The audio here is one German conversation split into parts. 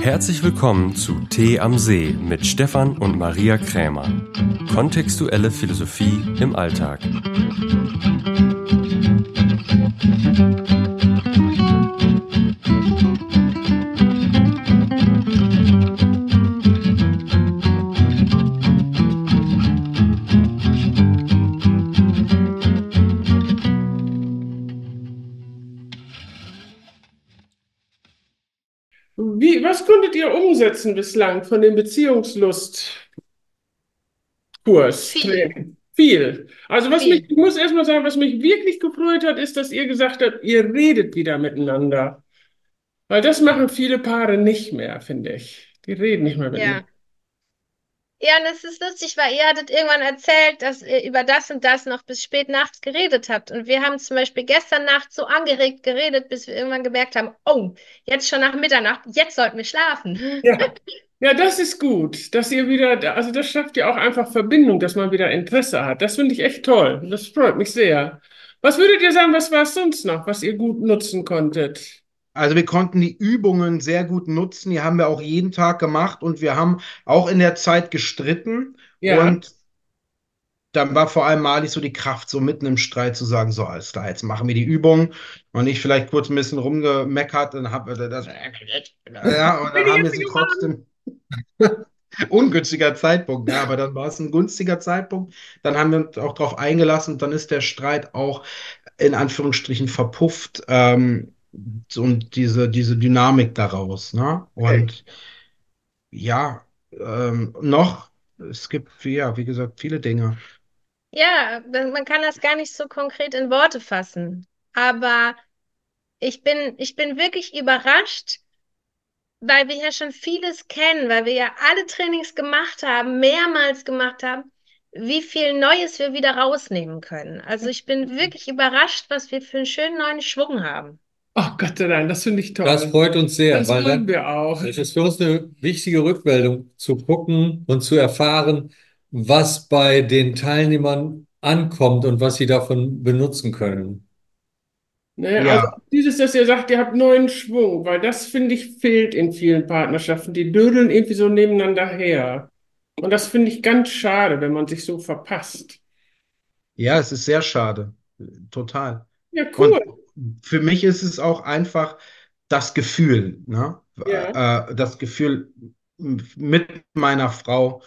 Herzlich willkommen zu Tee am See mit Stefan und Maria Krämer. Kontextuelle Philosophie im Alltag. Umsetzen bislang von dem Beziehungslustkurs? Viel. Viel. Also was Viel. mich, ich muss erstmal sagen, was mich wirklich gefreut hat, ist, dass ihr gesagt habt, ihr redet wieder miteinander. Weil das machen viele Paare nicht mehr, finde ich. Die reden nicht mehr miteinander. Ja. Ja, und es ist lustig, weil ihr hattet irgendwann erzählt, dass ihr über das und das noch bis spät nachts geredet habt. Und wir haben zum Beispiel gestern Nacht so angeregt geredet, bis wir irgendwann gemerkt haben, oh, jetzt schon nach Mitternacht, jetzt sollten wir schlafen. Ja. Ja, das ist gut, dass ihr wieder, also das schafft ja auch einfach Verbindung, dass man wieder Interesse hat. Das finde ich echt toll. Das freut mich sehr. Was würdet ihr sagen, was war es sonst noch, was ihr gut nutzen konntet? Also wir konnten die Übungen sehr gut nutzen, die haben wir auch jeden Tag gemacht und wir haben auch in der Zeit gestritten Ja. und dann war vor allem Mali so die Kraft, so mitten im Streit zu sagen, so alles klar, jetzt machen wir die Übung und ich vielleicht kurz ein bisschen rumgemeckert und habe das, ja, und dann haben wir sie trotzdem ungünstiger Zeitpunkt, ja, aber dann war es ein günstiger Zeitpunkt, dann haben wir uns auch darauf eingelassen und dann ist der Streit auch in Anführungsstrichen verpufft, ähm, und diese, diese Dynamik daraus, ne? Und ja, ähm, noch, es gibt, ja, wie gesagt, viele Dinge. Ja, man man kann das gar nicht so konkret in Worte fassen. Aber ich bin, ich bin wirklich überrascht, weil wir ja schon vieles kennen, weil wir ja alle Trainings gemacht haben, mehrmals gemacht haben, wie viel Neues wir wieder rausnehmen können. Also ich bin wirklich überrascht, was wir für einen schönen neuen Schwung haben. Oh Gott sei Dank, das finde ich toll. Das freut uns sehr, Das weil wollen dann, wir auch. es ist für uns eine wichtige Rückmeldung zu gucken und zu erfahren, was bei den Teilnehmern ankommt und was sie davon benutzen können. Ne, Ja. also dieses, dass ihr sagt, ihr habt neuen Schwung, weil das, finde ich, fehlt in vielen Partnerschaften. Die dödeln irgendwie so nebeneinander her. Und das finde ich ganz schade, wenn man sich so verpasst. Ja, es ist sehr schade. Total. Ja, cool. Und für mich ist es auch einfach das Gefühl, ne? Ja. Äh, das Gefühl, mit meiner Frau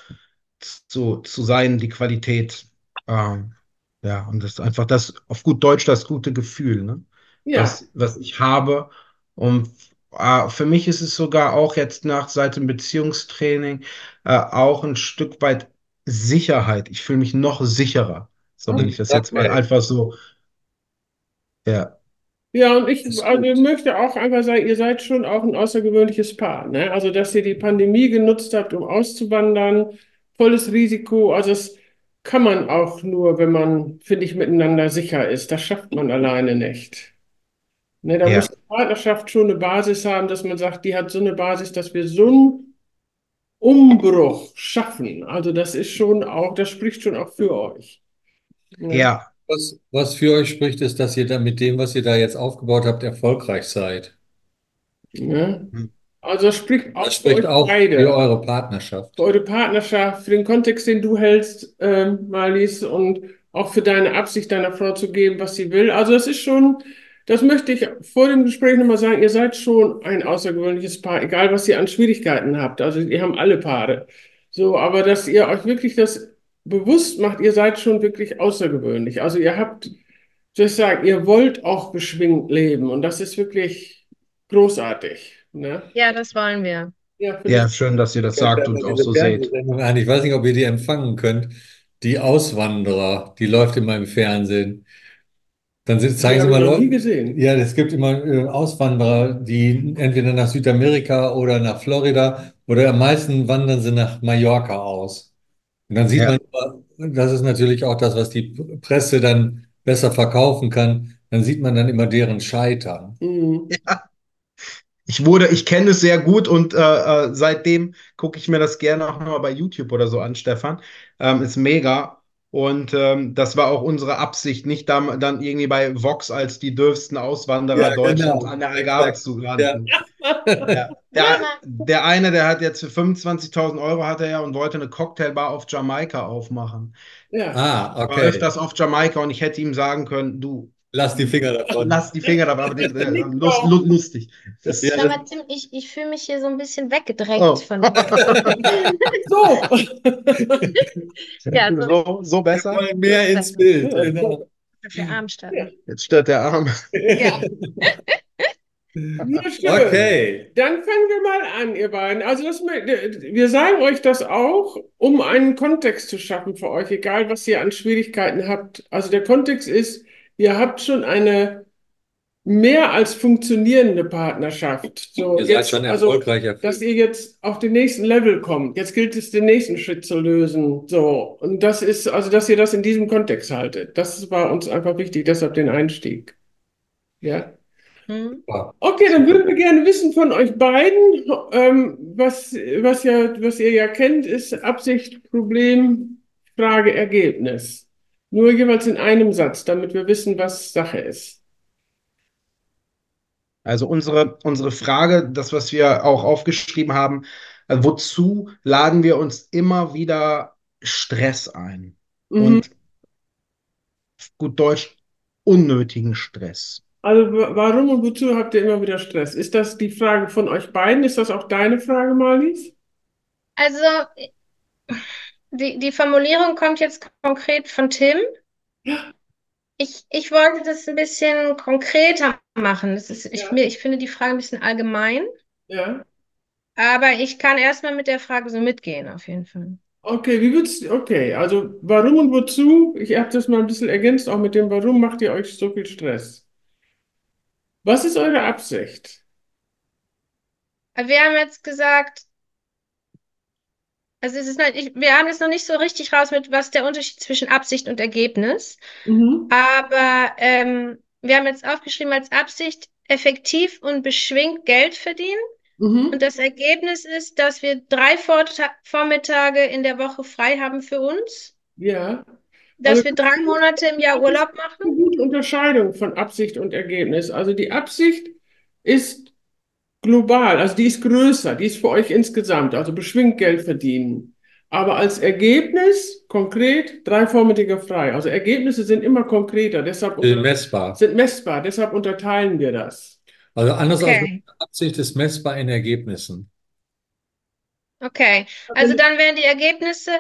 zu, zu sein, die Qualität. Ähm, ja, und das ist einfach das, auf gut Deutsch, das gute Gefühl, ne? Ja. was, was ich habe. Und äh, für mich ist es sogar auch jetzt nach seit dem Beziehungstraining äh, auch ein Stück weit Sicherheit. Ich fühle mich noch sicherer. So, wenn ich das jetzt mal Okay. einfach so, ja, Ja, und ich also möchte auch einfach sagen, ihr seid schon auch ein außergewöhnliches Paar, ne? Also, dass ihr die Pandemie genutzt habt, um auszuwandern, volles Risiko. Also, das kann man auch nur, wenn man, finde ich, miteinander sicher ist. Das schafft man alleine nicht. Ne, da Ja. muss die Partnerschaft schon eine Basis haben, dass man sagt, die hat so eine Basis, dass wir so einen Umbruch schaffen. Also, das ist schon auch, das spricht schon auch für euch. Ne? ja, Was, was für euch spricht, ist, dass ihr da mit dem, was ihr da jetzt aufgebaut habt, erfolgreich seid. Ne? Hm. Also, spricht auch Das für spricht auch beide. für eure Partnerschaft. für eure Partnerschaft, für den Kontext, den du hältst, ähm, Marlies, und auch für deine Absicht deiner Frau zu geben, was sie will. Also das ist schon, das möchte ich vor dem Gespräch nochmal sagen, ihr seid schon ein außergewöhnliches Paar, egal was ihr an Schwierigkeiten habt. Also ihr haben alle Paare. So, aber dass ihr euch wirklich das bewusst macht, ihr seid schon wirklich außergewöhnlich. Also ihr habt, das sagt, ihr wollt auch beschwingt leben und das ist wirklich großartig. Ne? Ja, das wollen wir. Ja, ja, schön, dass ihr das sagt und auch so seht. An. Ich weiß nicht, ob ihr die empfangen könnt. Die Auswanderer, die läuft immer im Fernsehen. Dann sind, zeigen sie mal noch nie Leute. gesehen. Ja, es gibt immer äh, Auswanderer, die entweder nach Südamerika oder nach Florida oder am meisten wandern sie nach Mallorca aus. Und dann sieht Ja. man, immer, das ist natürlich auch das, was die Presse dann besser verkaufen kann. Dann sieht man dann immer deren Scheitern. Mhm. Ich wurde, ich kenne es sehr gut und äh, äh, seitdem gucke ich mir das gerne auch noch bei YouTube oder so an, Stefan. Ähm, ist mega. Und ähm, das war auch unsere Absicht, nicht dann, dann irgendwie bei Vox als die dürfsten Auswanderer Ja, Deutschlands genau. an der Algarve zu landen. Ja. Der, der eine, der hat jetzt für 25.000 Euro hat er ja und wollte eine Cocktailbar auf Jamaika aufmachen. Ja. Ah, War okay. öfters auf Jamaika und ich hätte ihm sagen können, du, Lass die Finger davon. lass die Finger dabei, aber die, äh, lust, lu- lustig. Das, Ja, mal, Tim, ich, ich fühle mich hier so ein bisschen weggedrängt Oh. von. So. Ja, so so, so besser. mehr ins Bild. Genau. der Arm statt. Jetzt stört der Arm. Ja. Okay. Dann fangen wir mal an, ihr beiden. Also das, wir sagen euch das auch, um einen Kontext zu schaffen für euch, egal was ihr an Schwierigkeiten habt. Also der Kontext ist, ihr habt schon eine mehr als funktionierende Partnerschaft. So Ihr seid jetzt, schon also, erfolgreich dass erfüllt. ihr jetzt auf den nächsten Level kommt. Jetzt gilt es, den nächsten Schritt zu lösen. So. Und das ist, also, dass ihr das in diesem Kontext haltet. Das war uns einfach wichtig, deshalb den Einstieg. Ja. Hm? Okay, dann würden wir gerne wissen von euch beiden, ähm, was, was ja, was ihr ja kennt, ist Absicht, Problem, Frage, Ergebnis. Nur jeweils in einem Satz, damit wir wissen, was Sache ist. Also unsere, unsere Frage, das, was wir auch aufgeschrieben haben, äh, wozu laden wir uns immer wieder Stress ein? Mhm. Und gut Deutsch, unnötigen Stress. Also wa- warum und wozu habt ihr immer wieder Stress? Ist das die Frage von euch beiden? Ist das auch deine Frage, Marlies? Also, die, die Formulierung kommt jetzt konkret von Tim. Ich, ich wollte das ein bisschen konkreter machen. Das ist, ich, Ja. mir, ich finde die Frage ein bisschen allgemein, Ja. aber ich kann erstmal mit der Frage so mitgehen, auf jeden Fall. Okay, wie würdest okay, also warum und wozu? Ich habe das mal ein bisschen ergänzt, auch mit dem Warum macht ihr euch so viel Stress? Was ist eure Absicht? Wir haben jetzt gesagt, also es ist ich, wir haben jetzt noch nicht so richtig raus mit, was der Unterschied zwischen Absicht und Ergebnis. Mhm. Aber ähm, wir haben jetzt aufgeschrieben als Absicht, effektiv und beschwingt Geld verdienen. Mhm. Und das Ergebnis ist, dass wir drei Vorta Vormittage in der Woche frei haben für uns, Ja. dass Also- wir drei Monate im Jahr Urlaub machen. eine gute Unterscheidung von Absicht und Ergebnis. Also die Absicht ist global, also die ist größer, die ist für euch insgesamt, also beschwingt Geld verdienen. Aber als Ergebnis konkret drei Vormittage frei. Also Ergebnisse sind immer konkreter, deshalb unter- Messbar. sind messbar, deshalb unterteilen wir das. Also anders als Okay. Absicht ist messbar in Ergebnissen. Okay, also dann wären die Ergebnisse,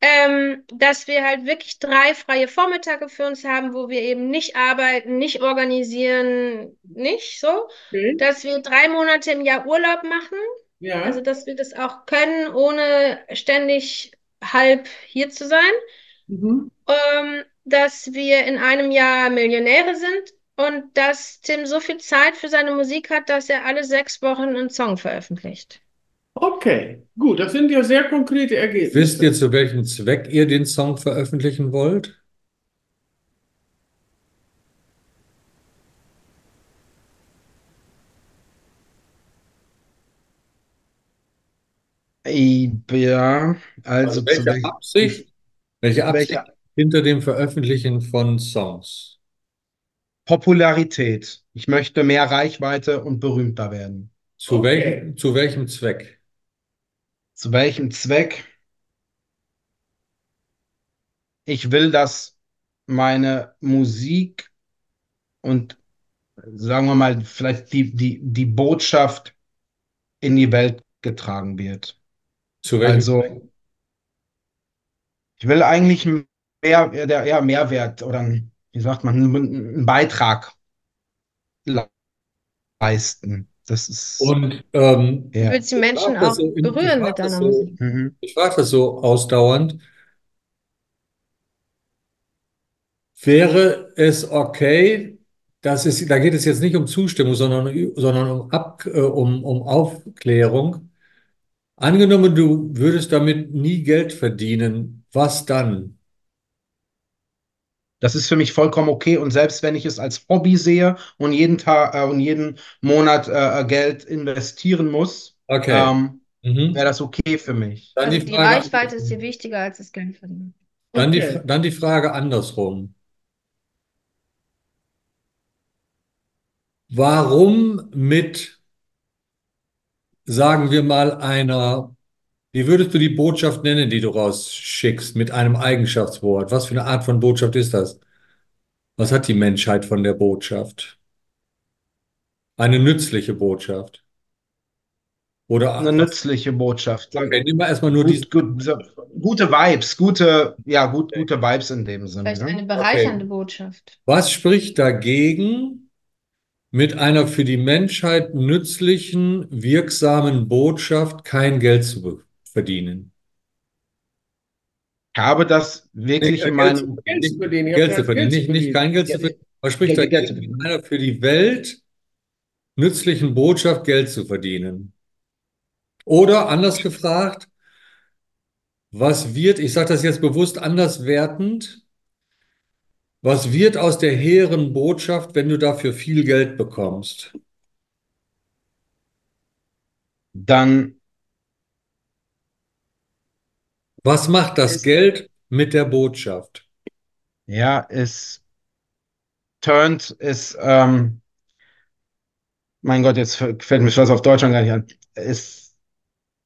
ähm, dass wir halt wirklich drei freie Vormittage für uns haben, wo wir eben nicht arbeiten, nicht organisieren, nicht so, Okay. dass wir drei Monate im Jahr Urlaub machen, Ja. also dass wir das auch können, ohne ständig halb hier zu sein, Mhm. ähm, dass wir in einem Jahr Millionäre sind und dass Tim so viel Zeit für seine Musik hat, dass er alle sechs Wochen einen Song veröffentlicht. Okay, gut, das sind ja sehr konkrete Ergebnisse. Wisst ihr, zu welchem Zweck ihr den Song veröffentlichen wollt? Ja, also Also zu welche welchem- Absicht, welche Absicht welche hinter dem Veröffentlichen von Songs? Popularität. Ich möchte mehr Reichweite und berühmter werden. Zu Okay. welchem, zu welchem Zweck? Zu welchem Zweck? Ich will, dass meine Musik und sagen wir mal, vielleicht die, die, die Botschaft in die Welt getragen wird. Zu welchem Also, Zweck? ich will eigentlich mehr, der, ja, Mehrwert oder, ein- wie sagt man, einen, Beitrag le- leisten. Das ist, Und ähm, Du ja. willst die Menschen auch so berühren mit deiner so- Musik. Mhm. Ich frage das so ausdauernd. Wäre es okay, dass es, da geht es jetzt nicht um Zustimmung, sondern, sondern um, Ab, äh, um, um Aufklärung. Angenommen, du würdest damit nie Geld verdienen, was dann? Das ist für mich vollkommen okay. Und selbst wenn ich es als Hobby sehe und jeden Tag äh, und jeden Monat äh, Geld investieren muss, Okay. ähm, Mhm. wäre das okay für mich. Dann Also die die Reichweite ist dir wichtiger als das Geld verdienen. Dann die, Okay. dann die Frage andersrum. Warum mit, sagen wir mal, einer, wie würdest du die Botschaft nennen, die du rausschickst, mit einem Eigenschaftswort? Was für eine Art von Botschaft ist das? Was hat die Menschheit von der Botschaft? Eine nützliche Botschaft. Oder Eine nützliche Botschaft. Okay, nehmen wir erstmal nur. Gut, gut, so, gute Vibes, gute, ja, gut, gute Vibes in dem Sinne. Vielleicht Ne? eine bereichernde Botschaft. Was spricht dagegen, mit einer für die Menschheit nützlichen, wirksamen Botschaft kein Geld zu be- verdienen? Ich habe das wirklich Nee, in meinem, Geld zu verdienen. Geld zu verdienen, nicht, nicht kein Geld zu Ja, verdienen. Was spricht Geld- Geld verdienen. einer für die Welt nützlichen Botschaft Geld zu verdienen? Oder anders gefragt, was wird, ich sage das jetzt bewusst anders wertend, was wird aus der hehren Botschaft, wenn du dafür viel Geld bekommst? dann Was macht das Geld mit der Botschaft? Ja, es turnt, es, ähm, mein Gott, jetzt fällt mir das auf Deutsch gar nicht an. Es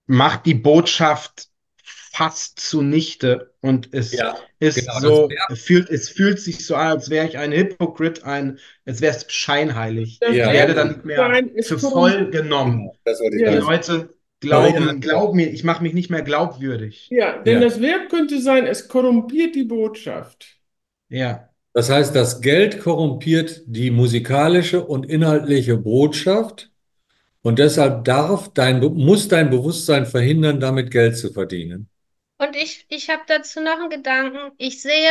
macht die Botschaft fast zunichte und es Ja, ist genau, so, wär- es fühlt, es fühlt sich so an, als wäre ich ein Hypocrite, ein, als wäre es scheinheilig. Das Ich Ja. werde dann nicht mehr ist für voll genommen. Das wollte ich Ja, Die. Leute glauben, Ja. glauben mir, ich mache mich nicht mehr glaubwürdig. Ja, denn Ja. das Verb könnte sein, es korrumpiert die Botschaft. Ja, Das heißt, das Geld korrumpiert die musikalische und inhaltliche Botschaft und deshalb darf dein, muss dein Bewusstsein verhindern, damit Geld zu verdienen. Und ich, ich habe dazu noch einen Gedanken. Ich sehe,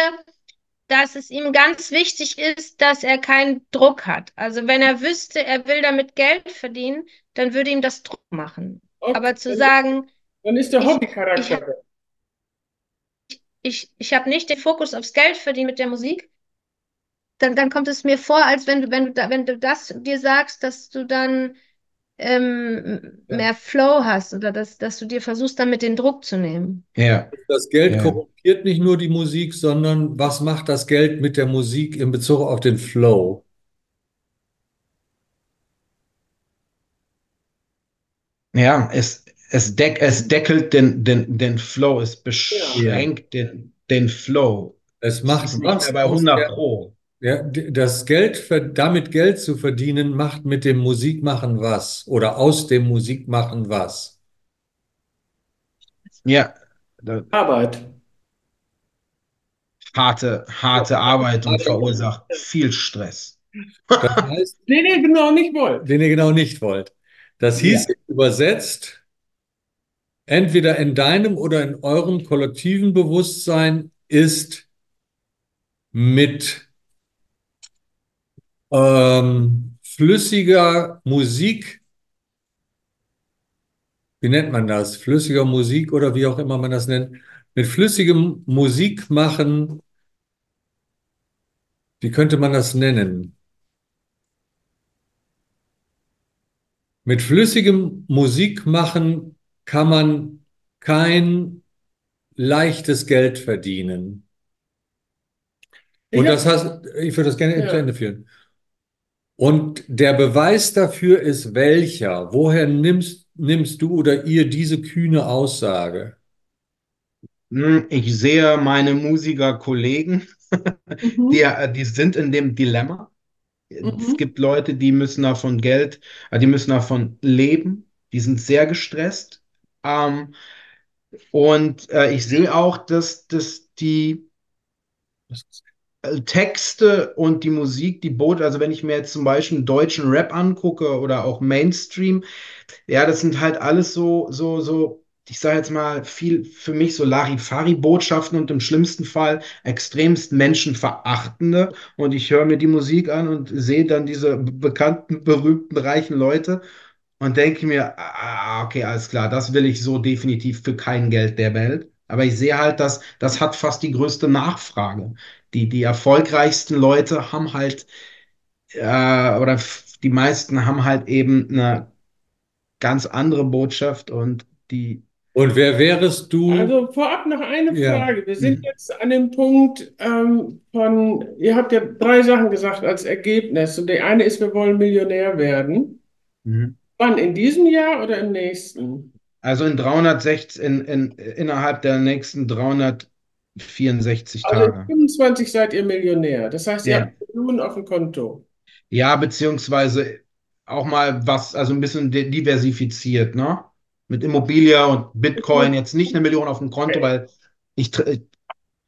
dass es ihm ganz wichtig ist, dass er keinen Druck hat. Also wenn er wüsste, er will damit Geld verdienen, dann würde ihm das Druck machen. Okay, Aber zu dann- sagen, Dann ist der ich- Hobbycharakter. ich hab- ich, ich habe nicht den Fokus aufs Geld verdienen mit der Musik, dann, dann kommt es mir vor, als wenn du, wenn du, da, wenn du das dir sagst, dass du dann ähm, Ja. mehr Flow hast oder dass, dass du dir versuchst, damit den Druck zu nehmen. ja. Das Geld Ja. korrumpiert nicht nur die Musik, sondern was macht das Geld mit der Musik in Bezug auf den Flow? Ja, es, es, deck, es deckelt den, den, den Flow, es beschränkt den, den Flow. Es Es macht mehr bei aus 100 der, Pro. ja, das Geld, ver- damit Geld zu verdienen, macht mit dem Musikmachen was oder aus dem Musikmachen was. Ja, Arbeit. harte, harte Arbeit und verursacht viel Stress. Das heißt, Den ihr genau nicht wollt. den ihr genau nicht wollt. Das hieß übersetzt, entweder in deinem oder in eurem kollektiven Bewusstsein ist mit ähm, flüssiger Musik, wie nennt man das? Flüssiger Musik oder wie auch immer man das nennt, mit flüssigem Musik machen, wie könnte man das nennen? Mit flüssigem Musik machen kann man kein leichtes Geld verdienen. Und Ich das heißt, ich würde das gerne Ja. zu Ende führen. Und der Beweis dafür ist welcher? Woher nimmst, nimmst du oder ihr diese kühne Aussage? Hm, Ich sehe meine Musikerkollegen, Mhm. die, äh, die sind in dem Dilemma. Es Mhm. gibt Leute, die müssen davon Geld, äh, die müssen davon leben, die sind sehr gestresst. Ähm, und äh, ich sehe auch, dass, dass die äh, Texte und die Musik, die Boot, also wenn ich mir jetzt zum Beispiel deutschen Rap angucke oder auch Mainstream, ja, das sind halt alles so, so, so, ich sage jetzt mal, viel für mich so Larifari-Botschaften und im schlimmsten Fall extremst menschenverachtende. Und ich höre mir die Musik an und sehe dann diese be- bekannten, berühmten, reichen Leute und denke mir, ah, okay, alles klar, das will ich so definitiv für kein Geld der Welt. Aber ich sehe halt, dass das hat fast die größte Nachfrage. Die, die erfolgreichsten Leute haben halt, äh, oder die meisten haben halt eben eine ganz andere Botschaft und die, Und wer wärest du? Also vorab noch eine Ja. Frage. Wir sind Mhm. jetzt an dem Punkt ähm, von, ihr habt ja drei Sachen gesagt als Ergebnis. Und die eine ist, wir wollen Millionär werden. Mhm. Wann? In diesem Jahr oder im nächsten? Also in 360, in, in, innerhalb der nächsten 364 Also in Tage. 25 seid ihr Millionär. Das heißt, ihr Ja. habt Millionen auf dem Konto. Ja, beziehungsweise auch mal was, also ein bisschen di- diversifiziert, ne? Mit Immobilie und Bitcoin jetzt nicht eine Million auf dem Konto, weil ich, ich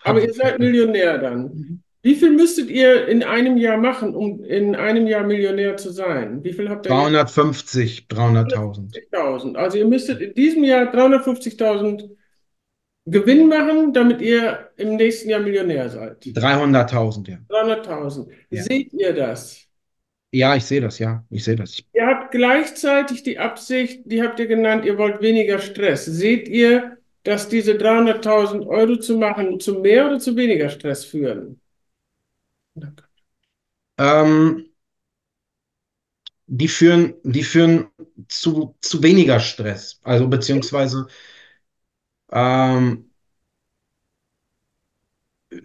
Aber ihr seid Millionär dann. Wie viel müsstet ihr in einem Jahr machen, um in einem Jahr Millionär zu sein? Wie viel habt ihr? 350, 300.000. 350.000. Also ihr müsstet in diesem Jahr 350.000 Gewinn machen, damit ihr im nächsten Jahr Millionär seid. 300.000, ja. 300.000. Ja. Seht ihr das? Ja, ich sehe das, ja. Ich sehe das. Ihr habt gleichzeitig die Absicht, die habt ihr genannt, ihr wollt weniger Stress. Seht ihr, dass diese 300.000 Euro zu machen zu mehr oder zu weniger Stress führen? ähm, die führen, die führen zu, zu weniger Stress. Also beziehungsweise ähm, äh,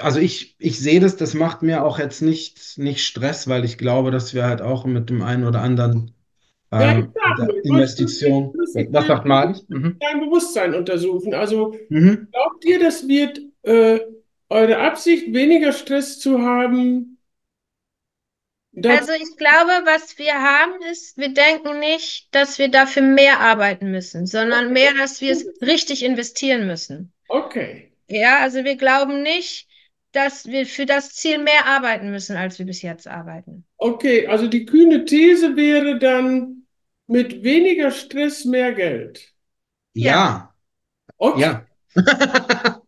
also ich, ich sehe das, das macht mir auch jetzt nicht, nicht Stress, weil ich glaube, dass wir halt auch mit dem einen oder anderen Ja, ähm, ich Investition. Was sagt? Mhm. Dein Bewusstsein untersuchen. Also Mhm. glaubt ihr, das wird äh, eure Absicht, weniger Stress zu haben? Also ich glaube, was wir haben, ist, wir denken nicht, dass wir dafür mehr arbeiten müssen, sondern mehr, dass wir es richtig investieren müssen. okay. Ja, also wir glauben nicht, dass wir für das Ziel mehr arbeiten müssen, als wir bis jetzt arbeiten. Okay, also die kühne These wäre dann mit weniger Stress mehr Geld. Ja, Okay. ja.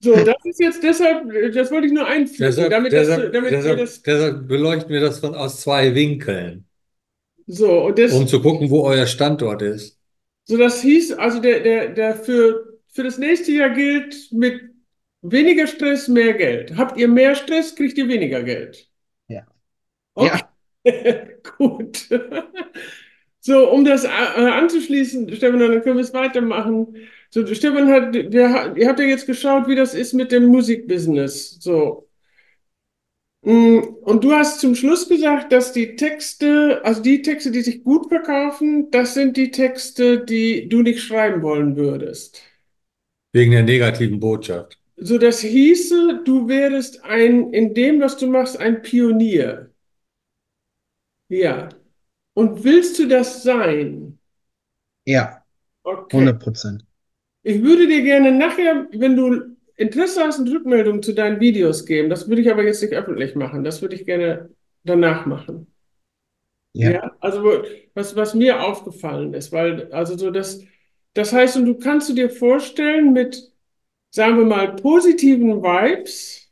So, das ist jetzt deshalb, das wollte ich nur einfügen, Deshalb, damit, das, deshalb, damit ihr deshalb, das, deshalb beleuchten wir das von aus zwei Winkeln, so, und das, um zu gucken, wo euer Standort ist. so das hieß, also der, der, der für, für das nächste Jahr gilt mit weniger Stress mehr Geld. Habt ihr mehr Stress, kriegt ihr weniger Geld. Ja. Okay, gut. So, um das äh, anzuschließen, Stefan, dann können wir es weitermachen. So, Stefan hat, der, ihr habt ja jetzt geschaut, wie das ist mit dem Musikbusiness. So. Mm, Und du hast zum Schluss gesagt, dass die Texte, also die Texte, die sich gut verkaufen, das sind die Texte, die du nicht schreiben wollen würdest. Wegen der negativen Botschaft. So, das hieße, du wärest ein, in dem, was du machst, ein Pionier. Ja. Und willst du das sein? Ja, Okay. 100 Prozent. Ich würde dir gerne nachher, wenn du Interesse hast, eine Rückmeldung zu deinen Videos geben. Das würde ich aber jetzt nicht öffentlich machen. Das würde ich gerne danach machen. Ja. Ja, also was, was mir aufgefallen ist, weil, also so das, das heißt, und du kannst du dir vorstellen, mit, sagen wir mal, positiven Vibes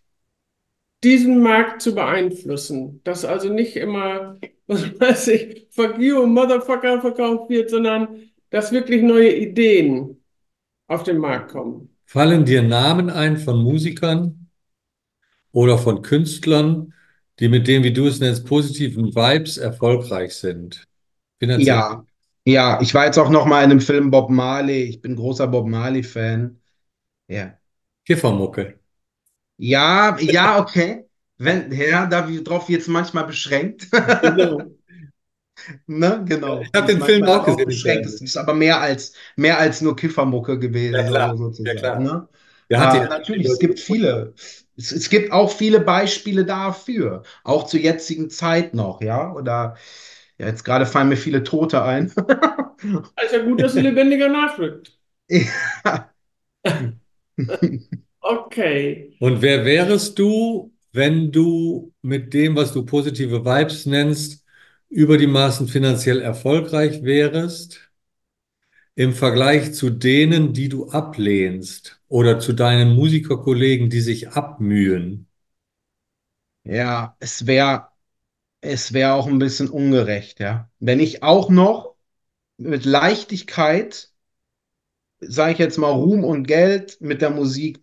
diesen Markt zu beeinflussen. Dass also nicht immer, was weiß ich, fuck you, Motherfucker verkauft wird, sondern dass wirklich neue Ideen auf den Markt kommen. Fallen dir Namen ein von Musikern oder von Künstlern, die mit dem, wie du es nennst, positiven Vibes erfolgreich sind? Finanziell. Ja, ja, ich war jetzt auch noch mal in einem Film Bob Marley. Ich bin großer Bob Marley-Fan. Ja. Kiffermucke. Ja, ja, okay. Wenn, ja, darauf wird es manchmal beschränkt. Genau. Ne, genau. Ich hab den Film auch gesehen, beschränkt. Es ist aber mehr als, mehr als nur Kiffermucke gewesen, Ja, klar. so, sozusagen. Ja, klar. Ne? Hat Äh, die- natürlich, es gibt viele. Es, es gibt auch viele Beispiele dafür, auch zur jetzigen Zeit noch, ja. Oder ja, jetzt gerade fallen mir viele Tote ein. Ist ja gut, dass ein lebendiger nachrückt. Ja. Okay. Und wer wärest du, wenn du mit dem, was du positive Vibes nennst, über die Maßen finanziell erfolgreich wärst, im Vergleich zu denen, die du ablehnst oder zu deinen Musikerkollegen, die sich abmühen? Ja, es wäre es wäre auch ein bisschen ungerecht, ja. Wenn ich auch noch mit Leichtigkeit, sage ich jetzt mal, Ruhm und Geld mit der Musik,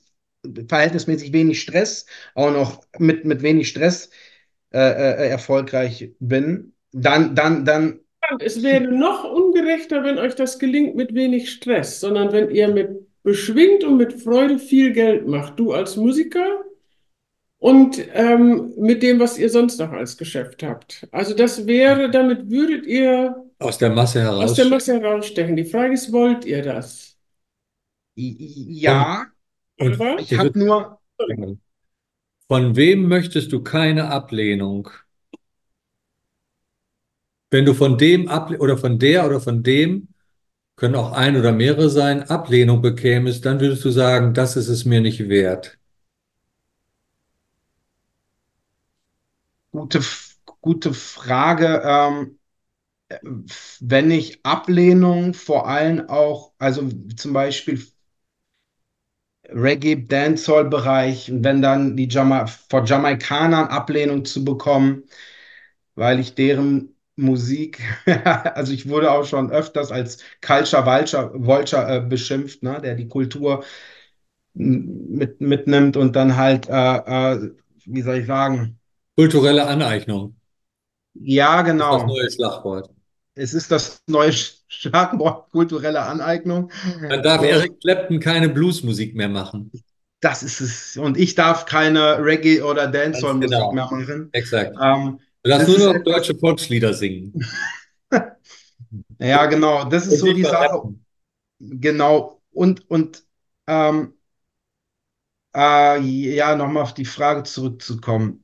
verhältnismäßig wenig Stress, auch noch mit, mit wenig Stress äh, äh, erfolgreich bin, dann, dann, dann Es wäre noch ungerechter, wenn euch das gelingt mit wenig Stress, sondern wenn ihr mit beschwingt und mit Freude viel Geld macht. Du als Musiker und ähm, mit dem, was ihr sonst noch als Geschäft habt. Also das wäre, damit würdet ihr Aus der Masse heraus. aus der Masse herausstechen. Die Frage ist, wollt ihr das? Ja, Und Oder? ich habe nur, von wem möchtest du keine Ablehnung? Wenn du von dem Able oder von der oder von dem, können auch ein oder mehrere sein, Ablehnung bekämest, dann würdest du sagen, das ist es mir nicht wert. Gute, gute Frage. Ähm, wenn ich Ablehnung vor allem auch, also zum Beispiel Reggae, Dancehall-Bereich, wenn dann die Jama vor Jamaikanern Ablehnung zu bekommen, weil ich deren Musik, also ich wurde auch schon öfters als Culture Vulture, Vulture äh, beschimpft, ne, der die Kultur mit, mitnimmt und dann halt, äh, äh, wie soll ich sagen, Kulturelle Aneignung ja, ist das genau. neue Schlagwort. Es ist das neue Schlagwort kulturelle Aneignung. Dann darf Eric Clapton keine Bluesmusik mehr machen. das ist es. Und ich darf keine Reggae- oder Dancehall-Musik genau. mehr machen. Exakt. Ähm, Du darfst das nur noch etwas, deutsche Volkslieder singen. ja, genau, das ist Und so die Sache. Genau. Und, und ähm, äh, ja, nochmal auf die Frage zurückzukommen.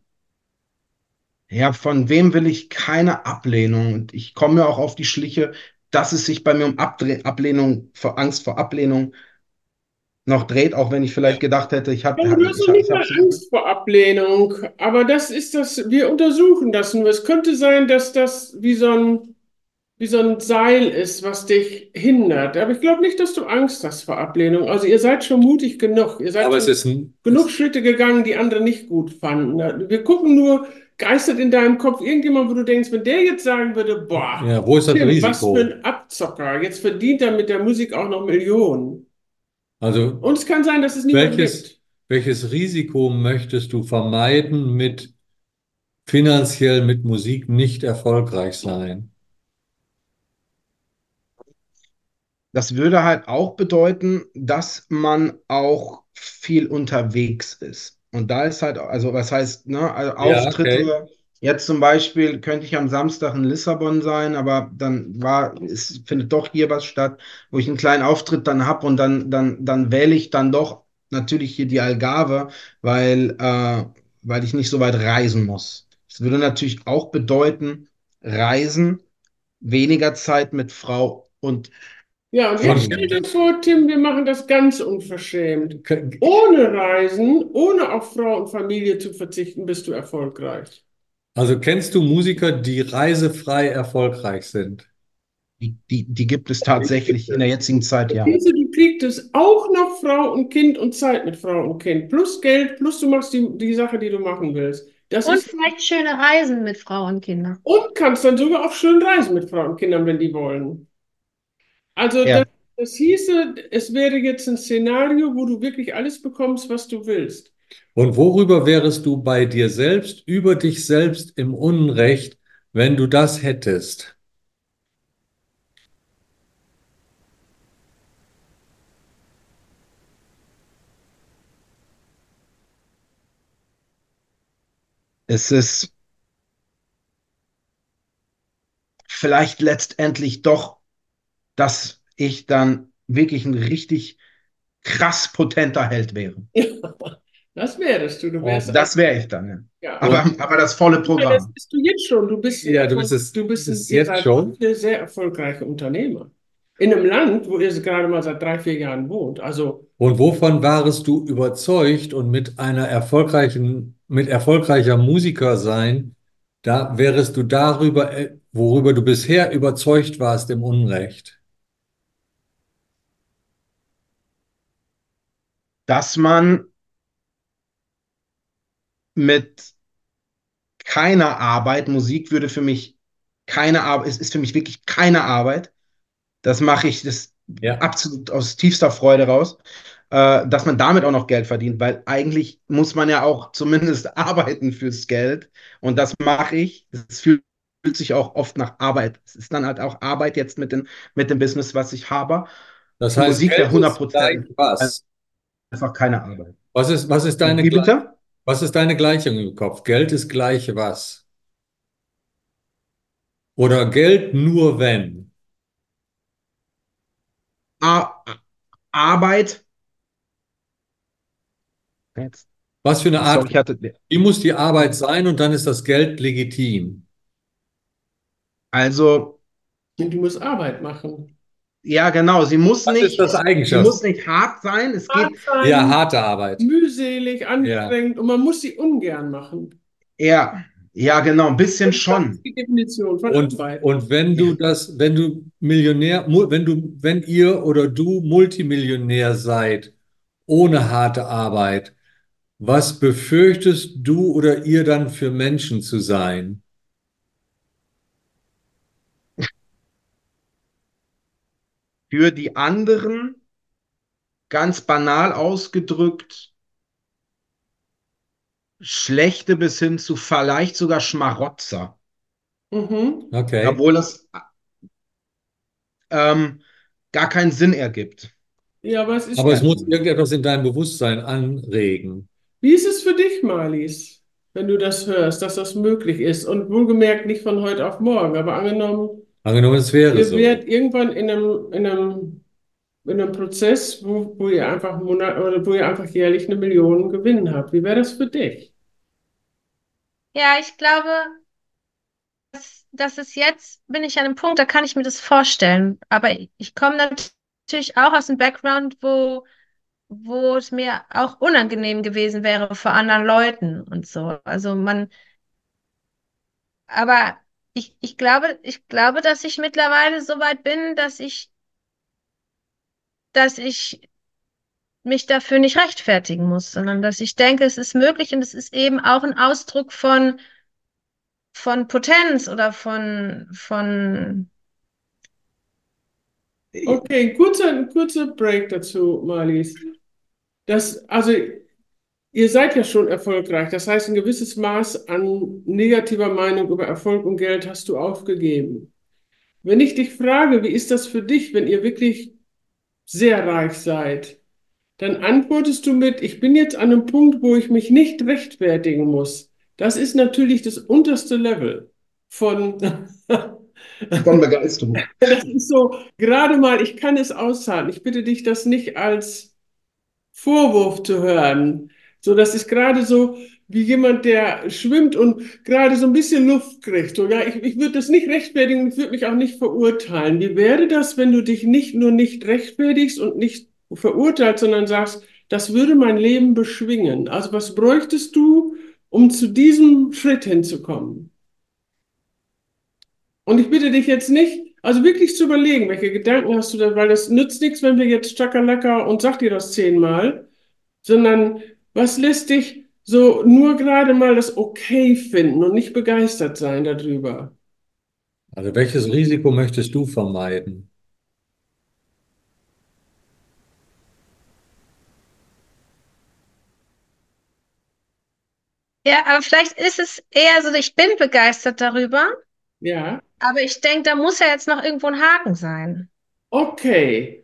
Ja, von wem will ich keine Ablehnung? Und ich komme ja auch auf die Schliche, dass es sich bei mir um Abdre Ablehnung, vor Angst vor Ablehnung noch dreht, auch wenn ich vielleicht gedacht hätte, ich habe, Ja, du hast ich hab, nicht mal hab, Angst vor Ablehnung, aber das ist das, wir untersuchen das nur. Es könnte sein, dass das wie so ein, wie so ein Seil ist, was dich hindert. Aber ich glaube nicht, dass du Angst hast vor Ablehnung. Also ihr seid schon mutig genug. Ihr seid Aber es schon ist ein, genug Schritte gegangen, die andere nicht gut fanden. Wir gucken nur, geistert in deinem Kopf irgendjemand, wo du denkst, wenn der jetzt sagen würde, boah, ja, wo ist das Tim, was Risiko? für ein Abzocker, jetzt verdient er mit der Musik auch noch Millionen. Also, Und es kann sein, dass es niemand welches, gibt. welches Risiko möchtest du vermeiden mit finanziell mit Musik nicht erfolgreich sein? Das würde halt auch bedeuten, dass man auch viel unterwegs ist. Und da ist halt, also was heißt, ne, also Ja, okay. Auftritte, jetzt zum Beispiel könnte ich am Samstag in Lissabon sein, aber dann war, es findet doch hier was statt, wo ich einen kleinen Auftritt dann habe und dann, dann, dann wähle ich dann doch natürlich hier die Algarve, weil, äh, weil ich nicht so weit reisen muss. Das würde natürlich auch bedeuten, Reisen, weniger Zeit mit Frau und Ja, und jetzt stell dir vor, Tim, wir machen das ganz unverschämt. Ohne Reisen, ohne auf Frau und Familie zu verzichten, bist du erfolgreich. Also kennst du Musiker, die reisefrei erfolgreich sind? Die, die, die gibt es tatsächlich in der jetzigen Zeit, ja. Diese, du kriegst es auch noch Frau und Kind und Zeit mit Frau und Kind. Plus Geld, plus du machst die, die Sache, die du machen willst. Das Und ist, vielleicht schöne Reisen mit Frau und Kindern. und kannst dann sogar auch schön reisen mit Frau und Kindern, wenn die wollen. Also Ja. das, das hieße, es wäre jetzt ein Szenario, wo du wirklich alles bekommst, was du willst. Und worüber wärest du bei dir selbst, über dich selbst im Unrecht, wenn du das hättest? Es ist vielleicht letztendlich doch, dass ich dann wirklich ein richtig krass potenter Held wäre. Das wärst du. Du wärst Das wäre ich dann, ja. ja. Aber, aber das volle Ja, das Programm. bist du jetzt schon. Du bist, Ja, du bist es- du bist, es jetzt schon? beide sehr erfolgreiche Unternehmer. In einem Land, wo ihr gerade mal seit drei, vier Jahren wohnt. Also, Und wovon warest du überzeugt und mit einer erfolgreichen, mit erfolgreicher Musiker sein, da wärest du darüber, äh, worüber du bisher überzeugt warst, im Unrecht? Dass man mit keiner Arbeit, Musik würde für mich keine Arbeit, es ist für mich wirklich keine Arbeit. Das mache ich das Ja. absolut aus tiefster Freude raus, äh, dass man damit auch noch Geld verdient, weil eigentlich muss man ja auch zumindest arbeiten fürs Geld und das mache ich. Das fühlt sich auch oft nach Arbeit. Es ist dann halt auch Arbeit jetzt mit dem, mit dem Business, was ich habe. Das heißt, Musik Geld ist 100% gleich was? Einfach keine Arbeit. Was ist, was ist deine, Wie bitte? was ist deine Gleichung im Kopf? Geld ist gleich was? Oder Geld nur wenn? Arbeit. Jetzt. Was für eine Sorry, Art, ich hatte, wie muss die Arbeit sein und dann ist das Geld legitim? also, Und du musst Arbeit machen. Ja, genau, sie muss Was nicht, ist das sie Eigenschaft? muss nicht hart sein. Es geht, Hart sein, Ja, harte Arbeit. mühselig, anstrengend und man muss sie ungern machen. ja, ja, genau, ein bisschen Das schon. ist die Definition von Und, Arbeit. und wenn du das, wenn du Millionär, wenn du, wenn ihr oder du Multimillionär seid, ohne harte Arbeit, was befürchtest du oder ihr dann für Menschen zu sein? Für die anderen, ganz banal ausgedrückt, schlechte bis hin zu vielleicht sogar Schmarotzer. Mhm. Okay. Obwohl das ähm, gar keinen Sinn ergibt. Ja, aber es ist Aber es muss irgendetwas in deinem Bewusstsein anregen. Wie ist es für dich, Marlies, wenn du das hörst, dass das möglich ist? Und wohlgemerkt nicht von heute auf morgen, aber angenommen, Angenommen, es wäre ihr so. werdet irgendwann in einem, in einem, in einem Prozess, wo, wo ihr einfach Monat, oder wo ihr einfach jährlich eine Million Gewinn habt. Wie wäre das für dich? Ja, ich glaube, das, das ist jetzt, bin ich an einem Punkt, da kann ich mir das vorstellen. Aber ich komme natürlich auch aus einem Background, wo, wo es mir auch unangenehm gewesen wäre vor anderen Leuten und so. Also man, aber ich, ich glaube, ich glaube, dass ich mittlerweile so weit bin, dass ich, dass ich mich dafür nicht rechtfertigen muss, sondern dass ich denke, es ist möglich und es ist eben auch ein Ausdruck von, von Potenz oder von, von, Okay, kurzer, kurzer Break dazu, Marlies. Das, also, ihr seid ja schon erfolgreich. Das heißt, ein gewisses Maß an negativer Meinung über Erfolg und Geld hast du aufgegeben. Wenn ich dich frage, wie ist das für dich, wenn ihr wirklich sehr reich seid, dann antwortest du mit, ich bin jetzt an einem Punkt, wo ich mich nicht rechtfertigen muss. Das ist natürlich das unterste Level von, Von Begeisterung. das ist so, gerade mal, ich kann es aushalten. Ich bitte dich, das nicht als Vorwurf zu hören. So, das ist gerade so wie jemand, der schwimmt und gerade so ein bisschen Luft kriegt. So, ja, ich, ich würde das nicht rechtfertigen, ich würde mich auch nicht verurteilen. Wie wäre das, wenn du dich nicht nur nicht rechtfertigst und nicht verurteilst, sondern sagst, das würde mein Leben beschwingen? Also, was bräuchtest du, um zu diesem Schritt hinzukommen? Und ich bitte dich jetzt nicht, also wirklich zu überlegen, welche Gedanken hast du da, weil das nützt nichts, wenn wir jetzt Chakalaka und sag dir das zehnmal, sondern was lässt dich so nur gerade mal das okay finden und nicht begeistert sein darüber? Also welches Risiko möchtest du vermeiden? ja, aber vielleicht ist es eher so, ich bin begeistert darüber, Ja, aber ich denke, da muss ja jetzt noch irgendwo ein Haken sein. okay.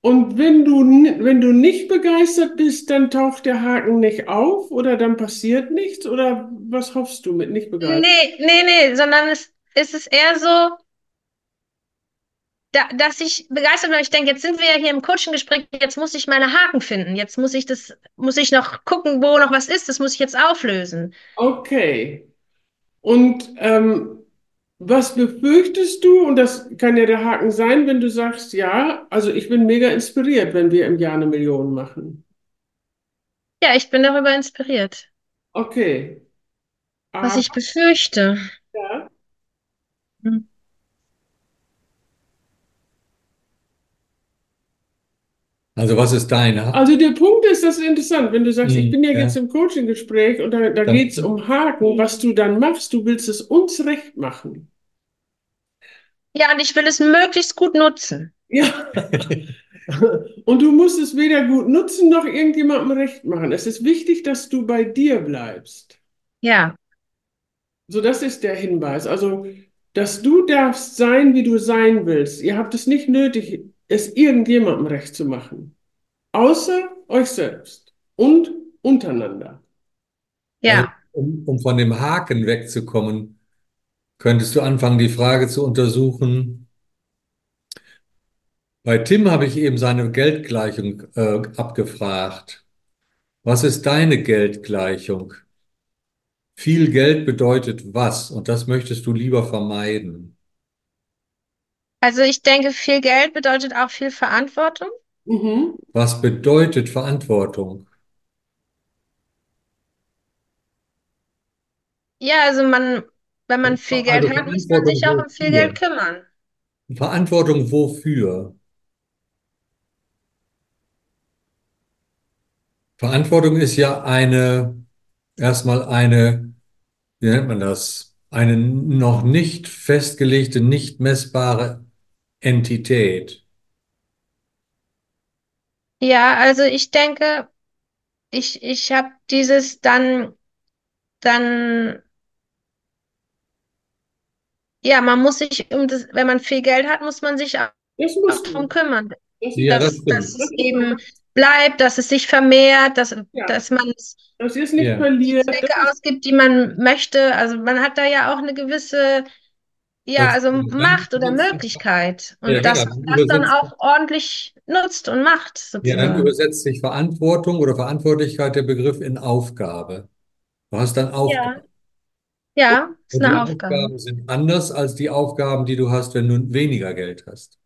Und wenn du, wenn du nicht begeistert bist, dann taucht der Haken nicht auf oder dann passiert nichts oder was hoffst du mit nicht begeistert? Nee, nee, nee, sondern es, es ist eher so, da, dass ich begeistert bin. Ich denke, jetzt sind wir ja hier im Coaching-Gespräch, jetzt muss ich meine Haken finden. Jetzt muss ich das, muss ich noch gucken, wo noch was ist, das muss ich jetzt auflösen. Okay. Und ähm, was befürchtest du? Und das kann ja der Haken sein, wenn du sagst, ja, also ich bin mega inspiriert, wenn wir im Jahr eine Million machen. Ja, ich bin darüber inspiriert. Okay. Was Aber ich befürchte. ja, Also was ist dein Ha- also der Punkt ist, das ist interessant, wenn du sagst, ich Hm, bin ja ja. jetzt im Coaching-Gespräch und da, da geht es um Haken, was du dann machst, du willst es uns recht machen. Ja, und ich will es möglichst gut nutzen. Ja. Und du musst es weder gut nutzen noch irgendjemandem recht machen. Es ist wichtig, dass du bei dir bleibst. Ja, So, das ist der Hinweis. Also, dass du darfst sein, wie du sein willst. Ihr habt es nicht nötig, es irgendjemandem recht zu machen, außer euch selbst und untereinander. Ja, Um, um von dem Haken wegzukommen, könntest du anfangen, die Frage zu untersuchen. Bei Tim habe ich eben seine Geldgleichung äh, abgefragt. Was ist deine Geldgleichung? Viel Geld bedeutet was? Und das möchtest du lieber vermeiden. Also ich denke, viel Geld bedeutet auch viel Verantwortung. Mhm. Was bedeutet Verantwortung? Ja, also man, wenn man viel Geld Also hat, muss man sich auch um viel Geld kümmern. Verantwortung wofür? Verantwortung ist ja eine, erstmal eine, wie nennt man das? Eine noch nicht festgelegte, nicht messbare Entität. Ja, also ich denke, ich, ich habe dieses dann, dann, ja, man muss sich um das, wenn man viel Geld hat, muss man sich auch Das darum kümmern, Das, Ja, das dass, stimmt. dass es eben bleibt, dass es sich vermehrt, dass, Ja. dass man es das ist nicht Ja. verliert. Zwecke Das ausgibt, die man möchte. Also man hat da ja auch eine gewisse, ja, Das- also Macht oder Möglichkeit. Und Ja, dass genau, man dann das dann auch ordentlich nutzt und macht, Ja, dann übersetzt sich Verantwortung oder Verantwortlichkeit der Begriff in Aufgabe. Du hast dann Aufgaben. Ja, ja, ist Und die eine Aufgabe. Aufgaben sind anders als die Aufgaben, die du hast, wenn du weniger Geld hast.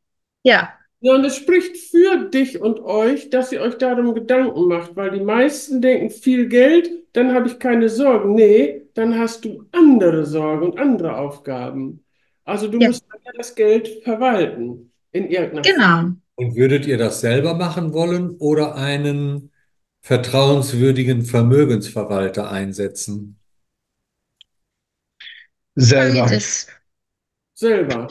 Ja, ja, und es spricht für dich und euch, dass ihr euch darum Gedanken macht, weil die meisten denken, viel Geld, dann habe ich keine Sorgen. Nee, dann hast du andere Sorgen und andere Aufgaben. Also du Ja. musst ja das Geld verwalten in irgendeiner Form. genau. Und würdet ihr das selber machen wollen oder einen vertrauenswürdigen Vermögensverwalter einsetzen? Selber. Beides. Selber.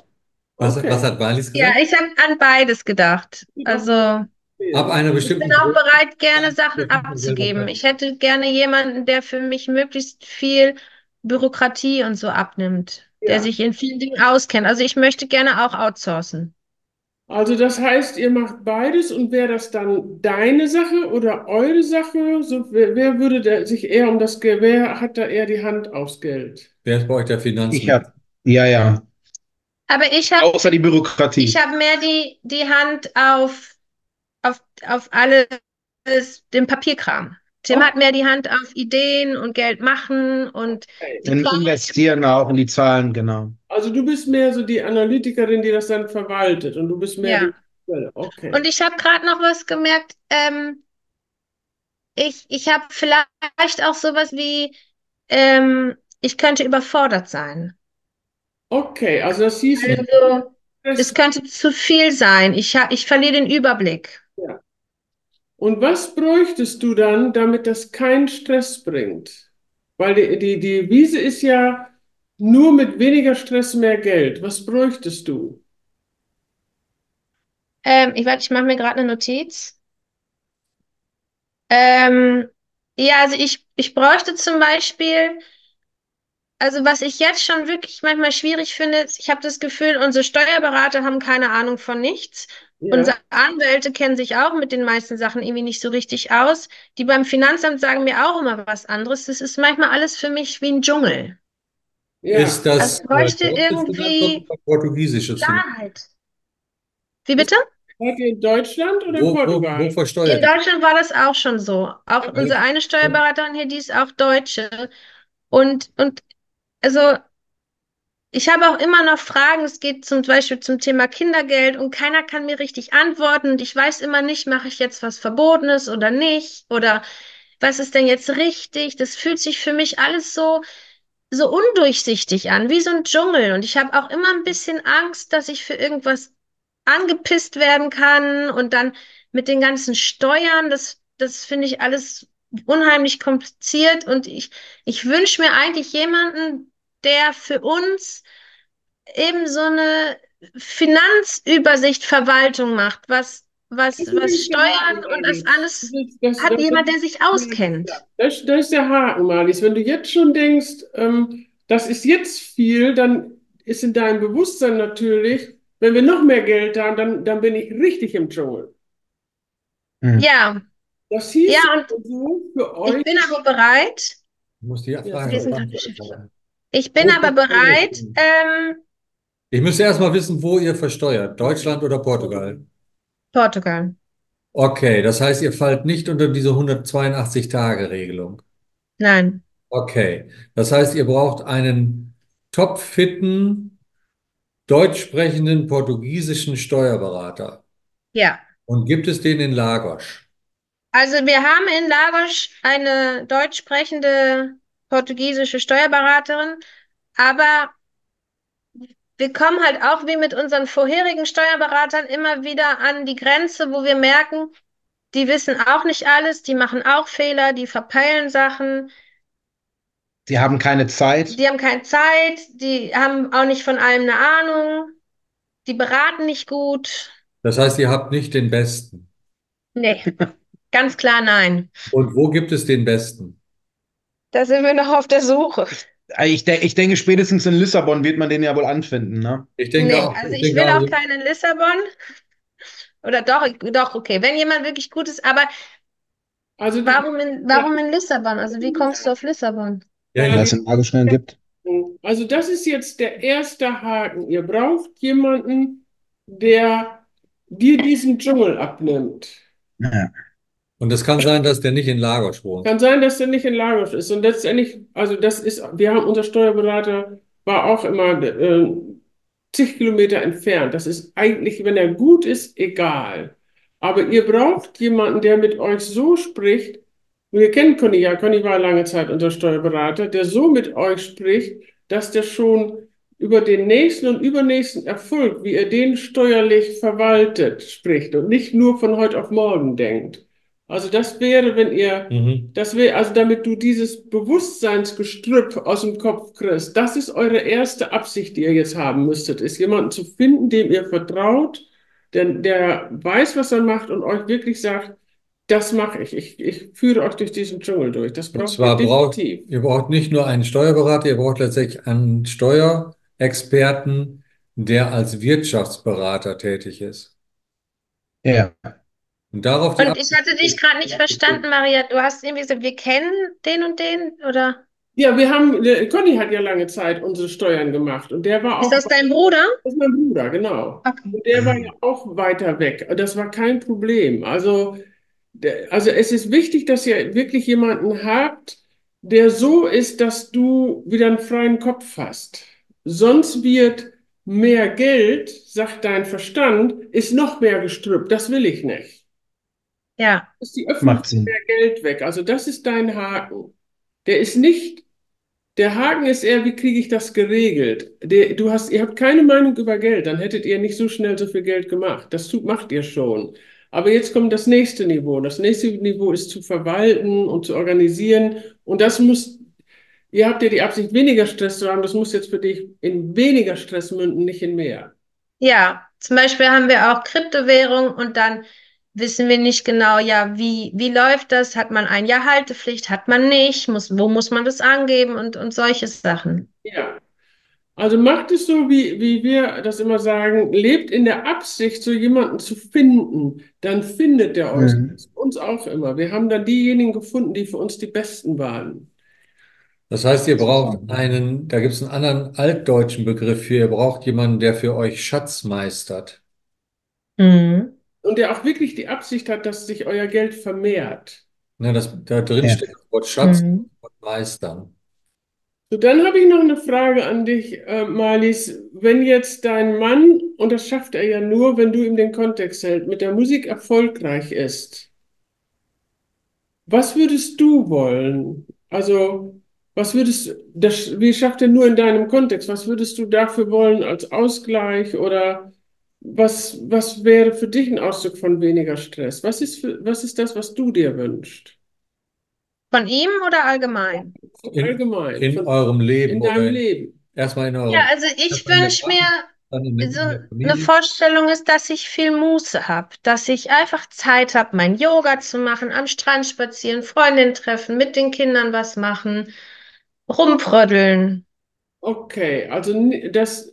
Was, Okay. was hat Ja, gesagt? ich habe an beides gedacht. Also Ab einer ich bestimmten bin auch bereit, gerne Ja, Sachen abzugeben. Ich hätte gerne jemanden, der für mich möglichst viel Bürokratie und so abnimmt, der Ja. sich in vielen Dingen auskennt. Also ich möchte gerne auch outsourcen. Also das heißt, ihr macht beides und wäre das dann deine Sache oder eure Sache? So, wer, wer würde da sich eher um das Geld, wer hat da eher die Hand aufs Geld? Wer ist bei euch der Ich Finanzminister? hab, ja, ja. Aber ich habe Außer die Bürokratie. ich hab mehr die, die Hand auf, auf, auf alles, den Papierkram. Tim Oh. hat mehr die Hand auf Ideen und Geld machen und Planung. Investieren auch in die Zahlen, genau. Also du bist mehr so die Analytikerin, die das dann verwaltet und du bist mehr Ja. die Okay. Und ich habe gerade noch was gemerkt. Ähm, ich ich habe vielleicht auch sowas wie, ähm, ich könnte überfordert sein. Okay, also das hieß, Also das, es könnte zu viel sein. Ich, ich verliere den Überblick. Und was bräuchtest du dann, damit das keinen Stress bringt? Weil die, die, die Wiese ist ja nur mit weniger Stress mehr Geld. Was bräuchtest du? Ähm, ich warte, ich mache mir gerade eine Notiz. Ähm, ja, also ich, ich bräuchte zum Beispiel, also was ich jetzt schon wirklich manchmal schwierig finde, ist, ich habe das Gefühl, unsere Steuerberater haben keine Ahnung von nichts. Ja. Unsere Anwälte kennen sich auch mit den meisten Sachen irgendwie nicht so richtig aus. Die beim Finanzamt sagen mir auch immer was anderes. Das ist manchmal alles für mich wie ein Dschungel. Ja. Ist das Also bräuchte irgendwie Finanzamt? Klarheit. Wie bitte? Seid ihr in Deutschland oder in Wo, wo, Portugal? wo In versteuert ihr? Deutschland war das auch schon so. Auch unsere eine Steuerberaterin hier, die ist auch Deutsche. Und, und also ich habe auch immer noch Fragen. Es geht zum Beispiel zum Thema Kindergeld und keiner kann mir richtig antworten. Und ich weiß immer nicht, mache ich jetzt was Verbotenes oder nicht? Oder was ist denn jetzt richtig? Das fühlt sich für mich alles so, so undurchsichtig an, wie so ein Dschungel. Und ich habe auch immer ein bisschen Angst, dass ich für irgendwas angepisst werden kann und dann mit den ganzen Steuern, das, das finde ich alles unheimlich kompliziert und ich, ich wünsche mir eigentlich jemanden, der für uns eben so eine Finanzübersicht, Verwaltung macht, was, was, was Steuern und das alles Das, das, hat das, jemand, der sich auskennt. Das, ist der Haken, Marlies. Wenn du jetzt schon denkst, ähm, das ist jetzt viel, dann ist in deinem Bewusstsein natürlich, wenn wir noch mehr Geld haben, dann, dann bin ich richtig im Dschungel. Ja, Das hieß Ja, und also für ich euch, bin aber bereit. Ich muss die Frage wir sind beantworten. Ich bin Wo aber bereit. Ähm, Ich müsste erst mal wissen, wo ihr versteuert. Deutschland oder Portugal? Portugal. Okay, das heißt, ihr fallt nicht unter diese 182-Tage-Regelung. Nein. Okay, das heißt, ihr braucht einen topfitten, deutsch sprechenden portugiesischen Steuerberater. Ja. Und gibt es den in Lagos? Also wir haben in Lagos eine deutsch sprechende portugiesische Steuerberaterin, aber wir kommen halt auch wie mit unseren vorherigen Steuerberatern immer wieder an die Grenze, wo wir merken, die wissen auch nicht alles, die machen auch Fehler, die verpeilen Sachen, Die haben keine Zeit. die haben keine Zeit, die haben auch nicht von allem eine Ahnung, die beraten nicht gut. Das heißt, ihr habt nicht den Besten. Nee, ganz klar nein. Und wo gibt es den Besten? Da sind wir noch auf der Suche. Ich, de ich denke, spätestens in Lissabon wird man den ja wohl anfinden, ne? Ich denke Nee, auch, also ich ich will auch, keinen in Lissabon. Oder doch, doch, okay. Wenn jemand wirklich gut ist, aber also warum in, warum in Lissabon? Also wie kommst du auf Lissabon? ja, Weil ja, es in Lagerstellen gibt. Also das ist jetzt der erste Haken. Ihr braucht jemanden, der dir diesen Dschungel abnimmt. Ja. Und es kann sein, dass der nicht in Lagos wohnt. Kann sein, dass der nicht in Lagos ist. Und letztendlich, also das ist, wir haben, unser Steuerberater war auch immer äh, zig Kilometer entfernt. Das ist eigentlich, wenn er gut ist, egal. Aber ihr braucht jemanden, der mit euch so spricht. Wir kennen Conny ja, Conny war lange Zeit unser Steuerberater, der so mit euch spricht, dass der schon über den nächsten und übernächsten Erfolg, wie er den steuerlich verwaltet, spricht und nicht nur von heute auf morgen denkt. Also das wäre, wenn ihr Mhm. das wäre, also damit du dieses Bewusstseinsgestrüpp aus dem Kopf kriegst, das ist eure erste Absicht, die ihr jetzt haben müsstet, ist jemanden zu finden, dem ihr vertraut, der, der weiß, was er macht und euch wirklich sagt, das mache ich. ich. Ich führe euch durch diesen Dschungel durch. Das Und braucht zwar ihr braucht, definitiv. ihr braucht nicht nur einen Steuerberater, ihr braucht letztendlich einen Steuerexperten, der als Wirtschaftsberater tätig ist. Ja. Und darauf Und ich hatte dich gerade nicht verstanden, Maria. Du hast irgendwie gesagt, wir kennen den und den, oder? Ja, wir haben, Conny hat ja lange Zeit unsere Steuern gemacht und der war auch, Ist das dein Bruder? das ist mein Bruder, genau. Okay. Und der war ja auch weiter weg. Das war kein Problem. Also, der, also es ist wichtig, dass ihr wirklich jemanden habt, der so ist, dass du wieder einen freien Kopf hast. Sonst wird mehr Geld, sagt dein Verstand, ist noch mehr Gestrüpp. Das will ich nicht. Ja. Ist die Macht Öffentlichkeit Sinn. mehr Geld weg. Also das ist dein Haken. Der ist nicht, der Haken ist eher, wie kriege ich das geregelt? Der, du hast, ihr habt keine Meinung über Geld, dann hättet ihr nicht so schnell so viel Geld gemacht. Das tut, macht ihr schon. Aber jetzt kommt das nächste Niveau. Das nächste Niveau ist zu verwalten und zu organisieren. Und das muss, ihr habt ja die Absicht, weniger Stress zu haben. Das muss jetzt für dich in weniger Stress münden, nicht in mehr. Ja, zum Beispiel haben wir auch Kryptowährung und dann wissen wir nicht genau, ja, wie, wie läuft das? Hat man ein Jahr Haltepflicht? Hat man nicht? Muss, wo muss man das angeben? Und, und solche Sachen. Ja. Also macht es so, wie, wie wir das immer sagen, lebt in der Absicht, so jemanden zu finden, dann findet der euch. Mhm. Das ist für uns auch immer. Wir haben dann diejenigen gefunden, die für uns die Besten waren. Das heißt, ihr braucht einen, da gibt es einen anderen altdeutschen Begriff für, ihr braucht jemanden, der für euch Schatz meistert. Mhm. Und der auch wirklich die Absicht hat, dass sich euer Geld vermehrt. Ne, das, da drin Ja. steht das Wort Schatz Mhm. und meistern. So, dann habe ich noch eine Frage an dich, äh, Marlies. Wenn jetzt dein Mann, und das schafft er ja nur, wenn du ihm den Kontext hältst, mit der Musik erfolgreich ist, was würdest du wollen? Also, was würdest das, wie schafft er nur in deinem Kontext? Was würdest du dafür wollen als Ausgleich oder was, was wäre für dich ein Ausdruck von weniger Stress? Was ist für, was ist das, was du dir wünschst? Von ihm oder allgemein? In, Allgemein, in von, eurem Leben in oder deinem in, Leben. erstmal in eurem, Ja, also ich wünsche mir, so eine. Vorstellung ist, dass ich viel Muße habe, dass ich einfach Zeit habe, mein Yoga zu machen, am Strand spazieren, Freundinnen treffen, mit den Kindern was machen, rumfrödeln. Okay, also das,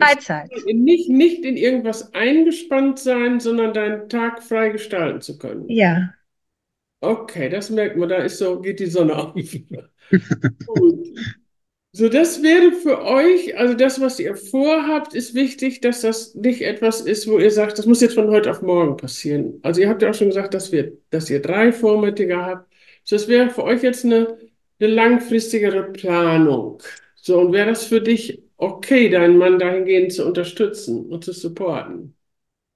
Freizeit. Nicht, nicht in irgendwas eingespannt sein, sondern deinen Tag frei gestalten zu können. Ja. Okay, das merkt man, da ist so, geht die Sonne auf. Gut. So, das wäre für euch, also das, was ihr vorhabt, ist wichtig, dass das nicht etwas ist, wo ihr sagt, das muss jetzt von heute auf morgen passieren. Also ihr habt ja auch schon gesagt, dass wir, dass ihr drei Vormittage habt. So, das wäre für euch jetzt eine, eine langfristigere Planung. So, und wäre das für dich okay, deinen Mann dahingehend zu unterstützen und zu supporten?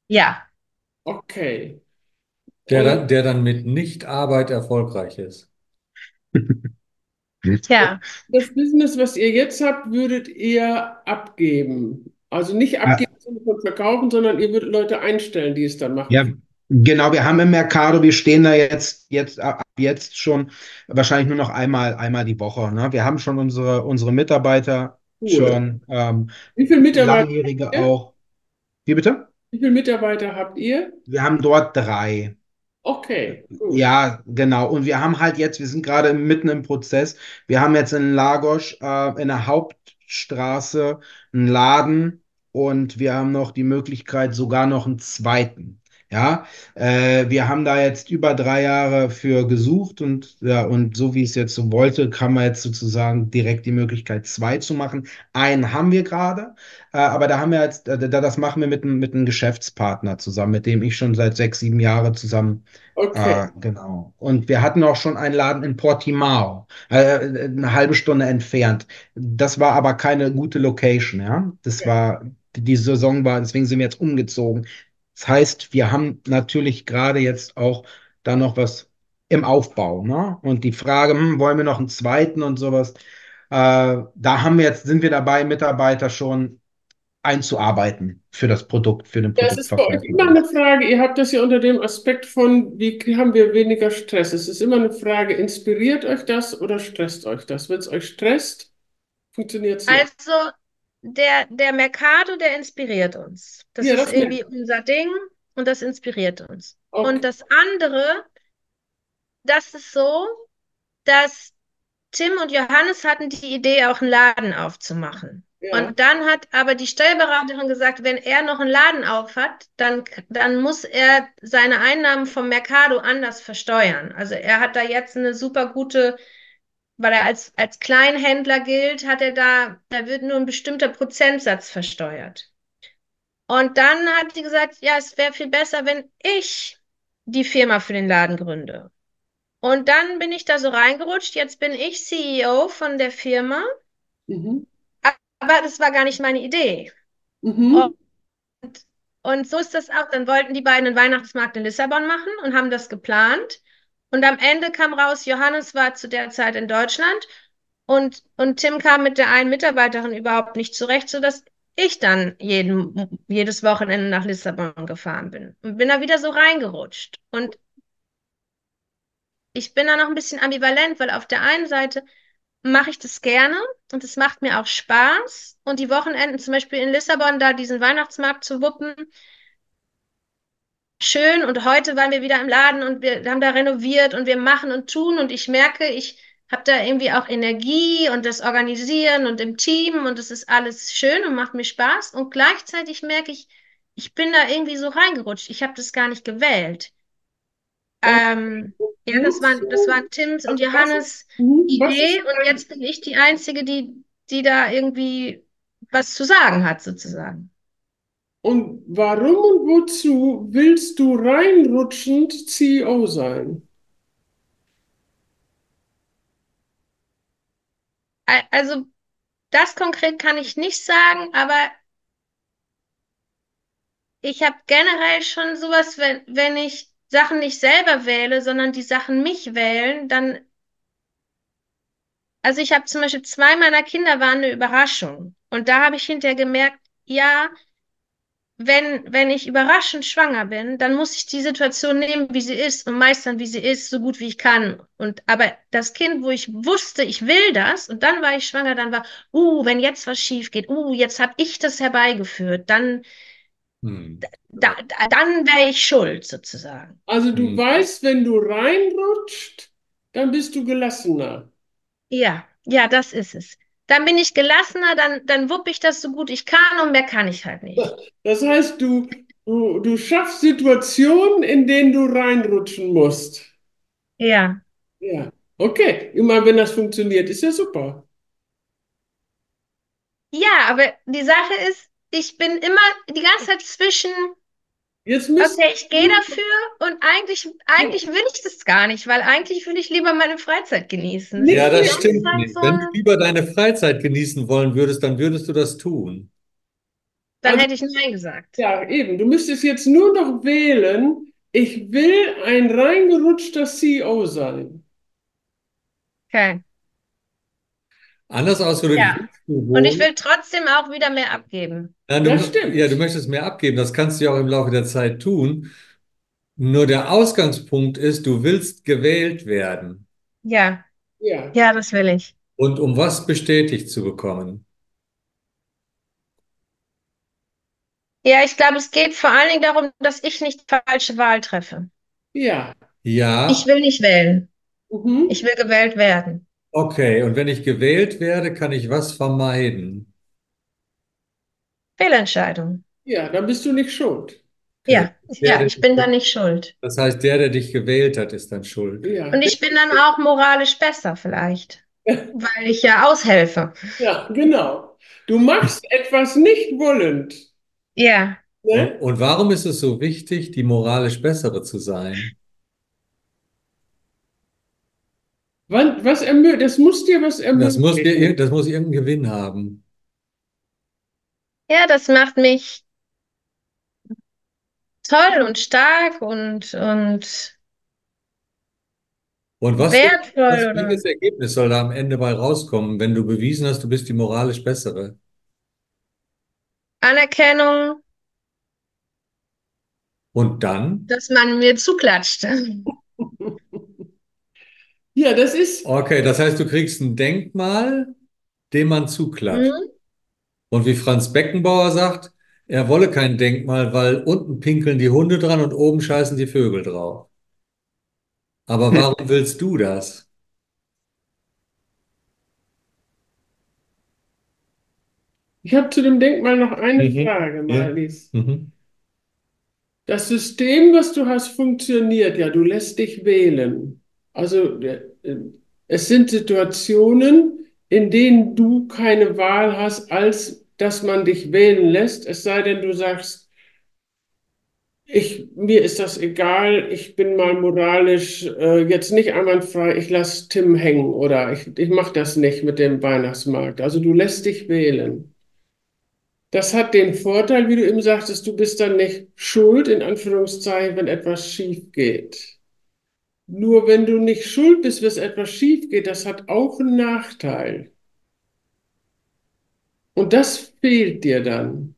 Ja. Okay. Der Und- dann, der dann mit Nichtarbeit erfolgreich ist. Ja. Das Business, was ihr jetzt habt, würdet ihr abgeben. Also nicht abgeben von verkaufen, sondern ihr würdet Leute einstellen, die es dann machen. Ja, genau. Wir haben im Mercado, wir stehen da jetzt, jetzt ab jetzt schon wahrscheinlich nur noch einmal, einmal die Woche. Ne? Wir haben schon unsere, unsere Mitarbeiter Cool. schon, ähm, Wie viele Mitarbeiter, langjährige auch. Wie bitte? wie viele Mitarbeiter habt ihr? Wir haben dort drei. Okay, gut. Ja, genau. Und wir haben halt jetzt, wir sind gerade mitten im Prozess. Wir haben jetzt in Lagos äh, in der Hauptstraße einen Laden und wir haben noch die Möglichkeit, sogar noch einen zweiten. Ja, äh, wir haben da jetzt über drei Jahre für gesucht und ja, und so wie es jetzt so wollte, kann man jetzt sozusagen direkt die Möglichkeit, zwei zu machen. Einen haben wir gerade, äh, aber da haben wir jetzt, äh, da, das machen wir mit einem, mit einem Geschäftspartner zusammen, mit dem ich schon seit sechs, sieben Jahren zusammen Okay. Ah, genau. Und wir hatten auch schon einen Laden in Portimao, äh, eine halbe Stunde entfernt. Das war aber keine gute Location, ja. Das Ja. war, die Saison war, deswegen sind wir jetzt umgezogen. Das heißt, wir haben natürlich gerade jetzt auch da noch was im Aufbau, ne? Und die Frage, hm, wollen wir noch einen zweiten und sowas? Äh, da haben wir jetzt, sind wir dabei, Mitarbeiter schon einzuarbeiten für das Produkt, für den Das ist bei euch immer eine Frage, ihr habt das ja unter dem Aspekt von, wie haben wir weniger Stress? Es ist immer eine Frage, inspiriert euch das oder stresst euch das? Wenn es euch stresst, funktioniert es nicht. Also der, der Mercado, der inspiriert uns. Das Ja, ist das irgendwie unser Ding und das inspiriert uns. Okay. Und das andere, das ist so, dass Tim und Johannes hatten die Idee, auch einen Laden aufzumachen. Ja. Und dann hat aber die Steuerberaterin gesagt, wenn er noch einen Laden auf hat, dann, dann muss er seine Einnahmen vom Mercado anders versteuern. Also er hat da jetzt eine super gute, weil er als, als Kleinhändler gilt, hat er da, da wird nur ein bestimmter Prozentsatz versteuert. Und dann hat sie gesagt, ja, es wäre viel besser, wenn ich die Firma für den Laden gründe. Und dann bin ich da so reingerutscht. Jetzt bin ich CEO von der Firma, Mhm. aber das war gar nicht meine Idee. Mhm. Oh. Und so ist das auch. Dann wollten die beiden einen Weihnachtsmarkt in Lissabon machen und haben das geplant. Und am Ende kam raus, Johannes war zu der Zeit in Deutschland und, und Tim kam mit der einen Mitarbeiterin überhaupt nicht zurecht, sodass ich dann jeden, jedes Wochenende nach Lissabon gefahren bin und bin da wieder so reingerutscht. Und ich bin da noch ein bisschen ambivalent, weil auf der einen Seite mache ich das gerne und es macht mir auch Spaß. Und die Wochenenden, zum Beispiel in Lissabon, da diesen Weihnachtsmarkt zu wuppen, schön. Und heute waren wir wieder im Laden und wir haben da renoviert und wir machen und tun. Und ich merke, ich habe da irgendwie auch Energie und das Organisieren und im Team und es ist alles schön und macht mir Spaß. Und gleichzeitig merke ich, ich bin da irgendwie so reingerutscht. Ich habe das gar nicht gewählt. Ähm, ja, das waren, das waren Tims und Johannes Idee und jetzt bin ich die Einzige, die, die da irgendwie was zu sagen hat, sozusagen. Und warum und wozu willst du reinrutschend CEO sein? Al- Also, das konkret kann ich nicht sagen, aber ich habe generell schon sowas, wenn, wenn ich Sachen nicht selber wähle, sondern die Sachen mich wählen, dann, also ich habe zum Beispiel zwei meiner Kinder waren eine Überraschung. Und da habe ich hinterher gemerkt, ja, wenn, wenn ich überraschend schwanger bin, dann muss ich die Situation nehmen, wie sie ist und meistern, wie sie ist, so gut wie ich kann. Und aber das Kind, wo ich wusste, ich will das, und dann war ich schwanger, dann war, uh, wenn jetzt was schief geht, uh, jetzt habe ich das herbeigeführt, dann, Hm. da, da, dann wäre ich schuld, sozusagen. Also du Mhm. weißt, wenn du reinrutscht, dann bist du gelassener. Ja, ja, das ist es. Dann bin ich gelassener, dann, dann wupp ich das so gut ich kann und mehr kann ich halt nicht. Das heißt, du, du, du schaffst Situationen, in denen du reinrutschen musst. Ja. Ja, okay. Immer wenn das funktioniert, ist ja super. Ja, aber die Sache ist, ich bin immer die ganze Zeit zwischen, okay, ich gehe dafür und eigentlich, eigentlich will ich das gar nicht, weil eigentlich will ich lieber meine Freizeit genießen. Ja, das ganze stimmt nicht. so Wenn du lieber deine Freizeit genießen wollen würdest, dann würdest du das tun. Dann Also- hätte ich Nein gesagt. ja, eben. Du müsstest jetzt nur noch wählen, ich will ein reingerutschter CEO sein. Okay. Anders ausgedrückt, Ja. Und ich will trotzdem auch wieder mehr abgeben. Nein, du, Das stimmt. Ja, du möchtest mehr abgeben. Das kannst du ja auch im Laufe der Zeit tun. Nur der Ausgangspunkt ist, du willst gewählt werden. Ja, Ja. ja, das will ich. Und um was bestätigt zu bekommen? Ja, ich glaube, es geht vor allen Dingen darum, dass ich nicht die falsche Wahl treffe. Ja. Ja, Ich will nicht wählen. Mhm. Ich will gewählt werden. Okay. Und wenn ich gewählt werde, kann ich was vermeiden? Fehlentscheidung. Ja, dann bist du nicht schuld. Ja, Der, ja, der ich bin dich- da nicht schuld. Das heißt, der, der dich gewählt hat, ist dann schuld. Ja. Und ich bin dann auch moralisch besser vielleicht, weil ich ja aushelfe. Ja, genau. Du machst etwas nicht wollend. Ja, Ne? Und warum ist es so wichtig, die moralisch bessere zu sein? Wann, was das muss dir was Das muss, dir, ermöglichen. ir- das muss irgendeinen Gewinn haben. ja, das macht mich toll und stark und, und Und was, für- wertvoll welches Ergebnis soll da am Ende bei rauskommen, wenn du bewiesen hast, du bist die moralisch bessere? Anerkennung, Und dann? dass man mir zuklatscht. Ja, das ist, Okay, das heißt, du kriegst ein Denkmal, dem man zuklatscht. Mhm. Und wie Franz Beckenbauer sagt, er wolle kein Denkmal, weil unten pinkeln die Hunde dran und oben scheißen die Vögel drauf. Aber warum willst du das? ich habe zu dem Denkmal noch eine Mhm. Frage, Ja. Marlies. Mhm. Das System, was du hast, funktioniert ja. Du lässt dich wählen. Also äh, es sind Situationen, in denen du keine Wahl hast, als dass man dich wählen lässt. Es sei denn, du sagst, ich, mir ist das egal, ich bin mal moralisch äh, jetzt nicht einwandfrei, ich lasse Tim hängen oder ich, ich mache das nicht mit dem Weihnachtsmarkt. Also du lässt dich wählen. Das hat den Vorteil, wie du eben sagtest, du bist dann nicht schuld, in Anführungszeichen, wenn etwas schief geht. Nur wenn du nicht schuld bist, wenn etwas schief geht, das hat auch einen Nachteil. Und das fehlt dir dann.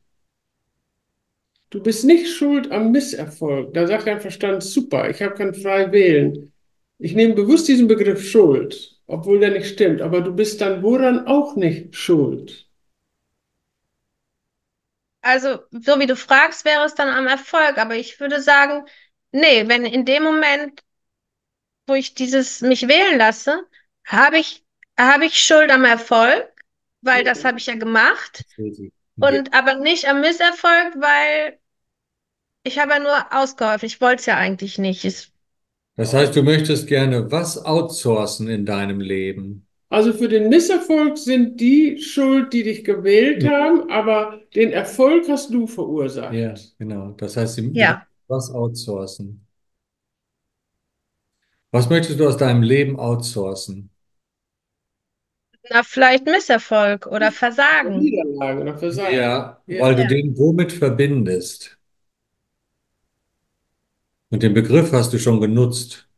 Du bist nicht schuld am Misserfolg. Da sagt dein Verstand, super, ich habe kann frei wählen. Ich nehme bewusst diesen Begriff Schuld, obwohl der nicht stimmt, aber du bist dann woran auch nicht schuld. Also, so wie du fragst, wäre es dann am Erfolg. Aber ich würde sagen, nee, wenn in dem Moment, wo ich dieses mich wählen lasse, habe ich, habe ich Schuld am Erfolg, weil das habe ich ja gemacht. Und aber nicht am Misserfolg, weil ich habe ja nur ausgeholfen. Ich wollte es ja eigentlich nicht. Es, Das heißt, du möchtest gerne was outsourcen in deinem Leben? Also für den Misserfolg sind die schuld, die dich gewählt Ja. haben, aber den Erfolg hast du verursacht. Ja, genau. Das heißt, du Ja. was outsourcen. Was möchtest du aus deinem Leben outsourcen? na, vielleicht Misserfolg oder Versagen. Niederlage oder Versagen. Ja, Ja. weil du den womit verbindest. Und den Begriff hast du schon genutzt.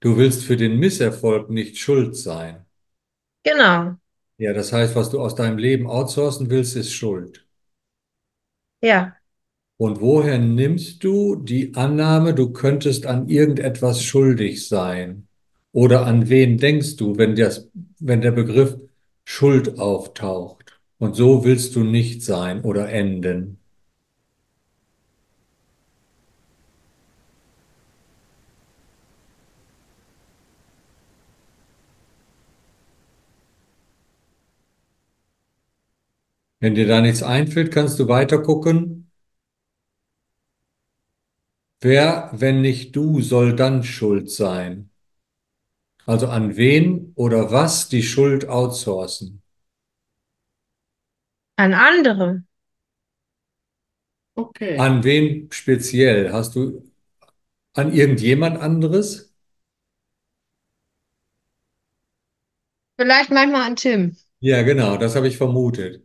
Du willst für den Misserfolg nicht schuld sein. Genau. Ja, das heißt, was du aus deinem Leben outsourcen willst, ist Schuld. Ja. Und woher nimmst du die Annahme, du könntest an irgendetwas schuldig sein? Oder an wen denkst du, wenn, das, wenn der Begriff Schuld auftaucht? Und so willst du nicht sein oder enden. Wenn dir da nichts einfällt, kannst du weiter gucken. Wer, wenn nicht du, soll dann schuld sein? Also an wen oder was die Schuld outsourcen? An andere. Okay. An wen speziell? Hast du an irgendjemand anderes? Vielleicht manchmal an Tim. Ja, genau, das habe ich vermutet.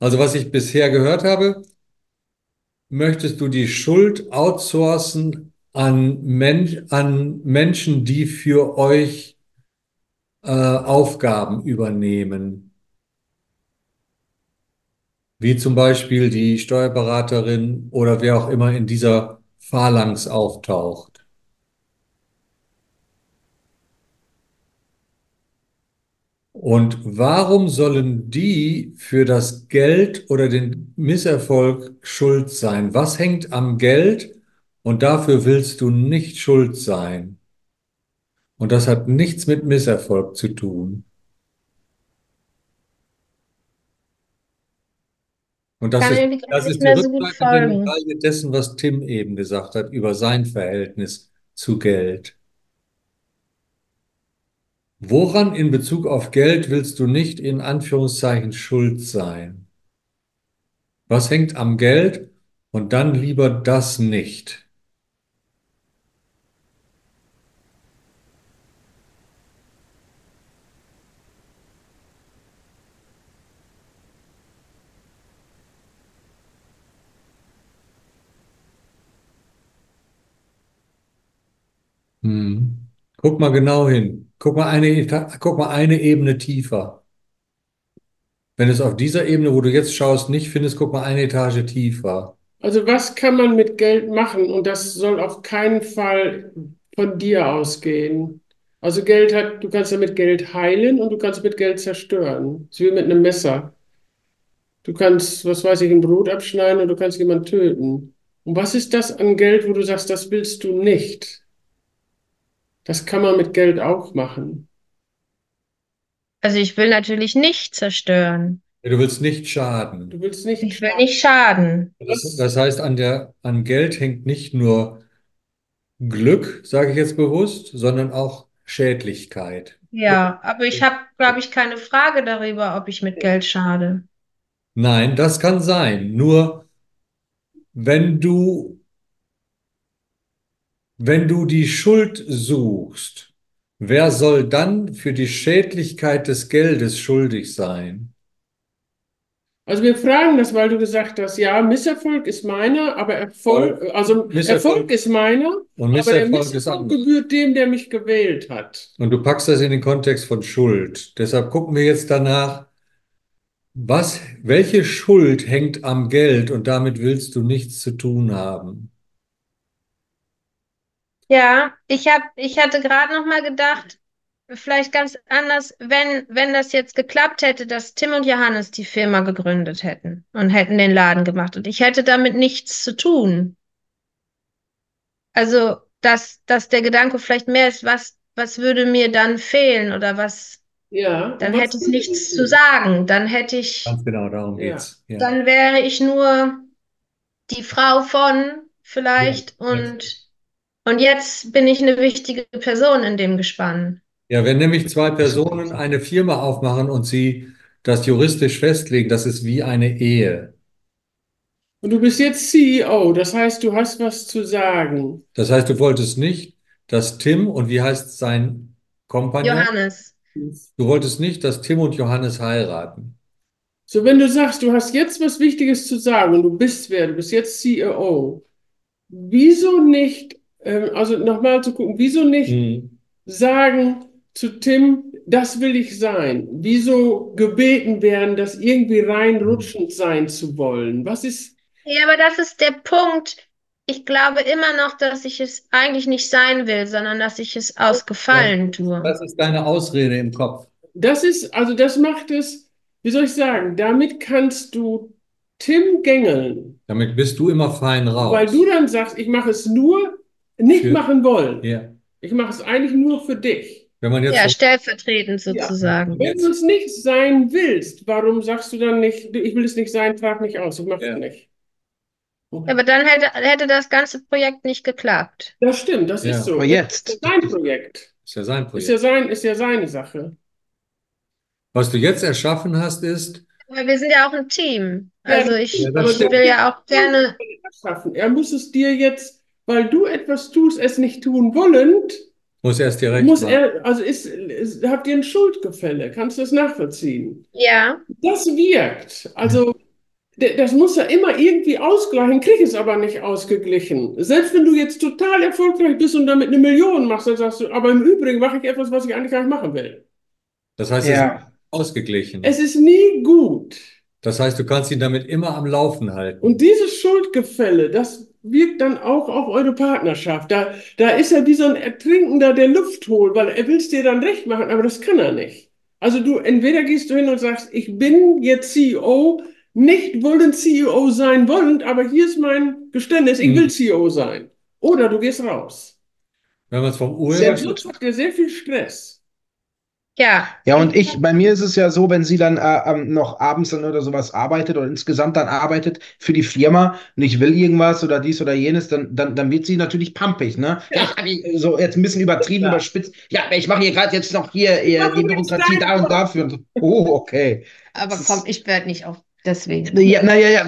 Also was ich bisher gehört habe, möchtest du die Schuld outsourcen an, Men an Menschen, die für euch äh, Aufgaben übernehmen. Wie zum Beispiel die Steuerberaterin oder wer auch immer in dieser Phalanx auftaucht. Und warum sollen die für das Geld oder den Misserfolg schuld sein? Was hängt am Geld und dafür willst du nicht schuld sein? Und das hat nichts mit Misserfolg zu tun. Und das Kann ist, das ist die mehr so dessen, was Tim eben gesagt hat über sein Verhältnis zu Geld. Woran in Bezug auf Geld willst du nicht in Anführungszeichen schuld sein? Was hängt am Geld und dann lieber das nicht? Hm. Guck mal genau hin. Guck mal eine, guck mal eine Ebene tiefer. Wenn es auf dieser Ebene, wo du jetzt schaust, nicht findest, guck mal eine Etage tiefer. Also was kann man mit Geld machen? Und das soll auf keinen Fall von dir ausgehen. Also Geld hat, du kannst damit Geld heilen und du kannst mit Geld zerstören. So wie mit einem Messer. Du kannst, was weiß ich, ein Brot abschneiden und du kannst jemanden töten. Und was ist das an Geld, wo du sagst, das willst du nicht? Das kann man mit Geld auch machen. Also ich will natürlich nicht zerstören. Du willst nicht schaden. Du willst nicht Ich will nicht schaden. Das, das heißt, an der, an Geld hängt nicht nur Glück, sage ich jetzt bewusst, sondern auch Schädlichkeit. Ja, aber ich habe, glaube ich, keine Frage darüber, ob ich mit Geld schade. Nein, das kann sein. Nur wenn du, wenn du die Schuld suchst, wer soll dann für die Schädlichkeit des Geldes schuldig sein? Also wir fragen das, weil du gesagt hast, ja, Misserfolg ist meiner, aber Erfolg, also Misserfolg- Erfolg ist meiner, Und aber der Misserfolg Misserfolg gebührt dem, der mich gewählt hat. Und du packst das in den Kontext von Schuld. Deshalb gucken wir jetzt danach, was, welche Schuld hängt am Geld und damit willst du nichts zu tun haben. Ja, ich hab, ich hatte gerade noch mal gedacht, vielleicht ganz anders, wenn, wenn das jetzt geklappt hätte, dass Tim und Johannes die Firma gegründet hätten und hätten den Laden gemacht und ich hätte damit nichts zu tun. Also, dass, dass der Gedanke vielleicht mehr ist, was, was würde mir dann fehlen oder was, Ja, dann hätte ich nichts zu sagen. Dann hätte ich, Ganz genau, darum Ja. geht's. Ja. dann wäre ich nur die Frau von vielleicht Ja, und, und jetzt bin ich eine wichtige Person in dem Gespann. Ja, wenn nämlich zwei Personen eine Firma aufmachen und sie das juristisch festlegen, das ist wie eine Ehe. Und du bist jetzt CEO, das heißt, du hast was zu sagen. Das heißt, du wolltest nicht, dass Tim und wie heißt sein Kompagnon? Johannes. Du wolltest nicht, dass Tim und Johannes heiraten. So, wenn du sagst, du hast jetzt was Wichtiges zu sagen und du bist wer, du bist jetzt CEO, wieso nicht, ähm, also nochmal zu gucken, wieso nicht Mhm. sagen zu Tim, das will ich sein? Wieso gebeten werden, das irgendwie reinrutschend sein zu wollen? Was ist, Ja, aber das ist der Punkt. Ich glaube immer noch, dass ich es eigentlich nicht sein will, sondern dass ich es aus Gefallen tue. Das ist deine Ausrede im Kopf. das ist, also das macht es, wie soll ich sagen, damit kannst du Tim gängeln, Damit bist du immer fein raus. weil du dann sagst, ich mache es nur nicht Für- machen wollen. Ja, Ich mache es eigentlich nur für dich. Wenn man jetzt Ja, vom, stellvertretend Ja. sozusagen. Wenn du es nicht sein willst, warum sagst du dann nicht, ich will es nicht sein, trag mich aus, ich mache Ja. es nicht. Aber dann hätte, hätte das ganze Projekt nicht geklappt. Das stimmt, das Ja. ist so. Aber jetzt. Das ist sein Projekt. ist ja sein Ist Projekt. ja sein, ist ja seine Sache. Was du jetzt erschaffen hast, ist, Aber wir sind ja auch ein Team. Ja, Also ich, Ja, ich will ja auch gerne. Er muss es dir jetzt, weil du etwas tust, es nicht tun wollend, muss erst dir recht muss machen. er, also ist, ist, habt ihr ein Schuldgefälle? Kannst du das nachvollziehen? Ja, Das wirkt. Also, das muss er immer irgendwie ausgleichen, krieg es aber nicht ausgeglichen. Selbst wenn du jetzt total erfolgreich bist und damit eine Million machst, dann sagst du, aber im Übrigen mache ich etwas, was ich eigentlich gar nicht machen will. Das heißt, es Ja. ist ausgeglichen. Es ist nie gut. Das heißt, du kannst ihn damit immer am Laufen halten. Und dieses Schuldgefälle, das wirkt dann auch auf eure Partnerschaft. Da, da ist er wie so ein Ertrinkender, der Luft holt, weil er will es dir dann recht machen, aber das kann er nicht. Also du, entweder gehst du hin und sagst, ich bin jetzt CEO, nicht wollen CEO sein wollend, aber hier ist mein Geständnis, ich Mhm. will CEO sein. Oder du gehst raus. Wenn man es vom Der Urheber, Sonst habt ihr sehr viel Stress. Ja. Ja, und ich, bei mir ist es ja so, wenn sie dann äh, ähm, noch abends dann oder sowas arbeitet oder insgesamt dann arbeitet für die Firma und ich will irgendwas oder dies oder jenes, dann, dann, dann wird sie natürlich pampig, ne? Ja, so jetzt ein bisschen übertrieben, Ja. überspitzt. Ja, ich mache hier gerade jetzt noch hier äh, die Bürokratie da und dafür. Und. Oh, okay. Aber komm, ich werde nicht auf deswegen. Ja, naja, ja.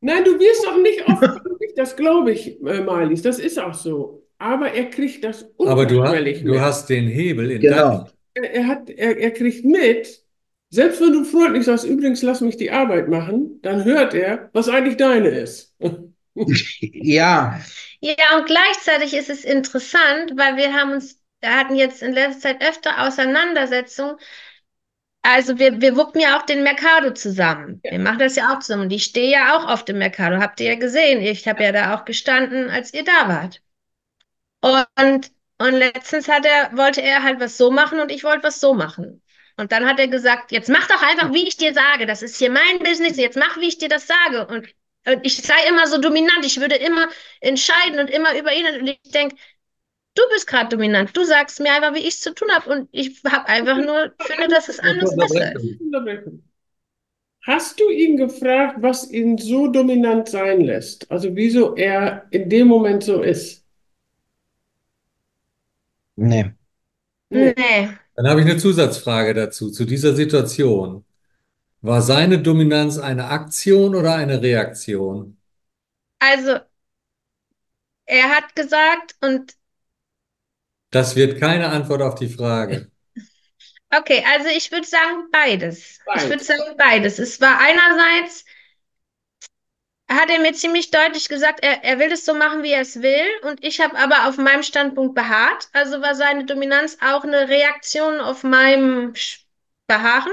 Nein, du wirst auch nicht oft, das glaube ich, äh, Marlies, das ist auch so. Aber er kriegt das aber du, ha- unterschwellig du hast den Hebel in Genau. er, er hat, er, er kriegt mit, selbst wenn du freundlich sagst, übrigens lass mich die Arbeit machen, dann hört er, was eigentlich deine ist. Ja, Ja, und gleichzeitig ist es interessant, weil wir haben uns, wir hatten jetzt in letzter Zeit öfter Auseinandersetzungen. Also wir, wir wuppen ja auch den Mercado zusammen. Wir machen das ja auch zusammen. Und ich stehe ja auch auf dem Mercado, habt ihr ja gesehen. Ich habe ja da auch gestanden, als ihr da wart. Und, und letztens hat er, wollte er halt was so machen und ich wollte was so machen. Und dann hat er gesagt, jetzt mach doch einfach, wie ich dir sage. Das ist hier mein Business, jetzt mach, wie ich dir das sage. Und, und ich sei immer so dominant, ich würde immer entscheiden und immer über ihn. Und ich denke, du bist gerade dominant. Du sagst mir einfach, wie ich es zu tun habe. Und ich habe einfach nur, finde, dass es anders besser ist. Hast du ihn gefragt, was ihn so dominant sein lässt? Also wieso er in dem Moment so ist? Nee. Nee. Dann habe ich eine Zusatzfrage dazu, zu dieser Situation. War seine Dominanz eine Aktion oder eine Reaktion? Also, er hat gesagt, und Das wird keine Antwort auf die Frage. okay, also ich würde sagen beides. Ich Beides. würde sagen beides. Es war einerseits, hat er mir ziemlich deutlich gesagt, er, er will es so machen, wie er es will. Und ich habe aber auf meinem Standpunkt beharrt. Also war seine Dominanz auch eine Reaktion auf meinem Beharren.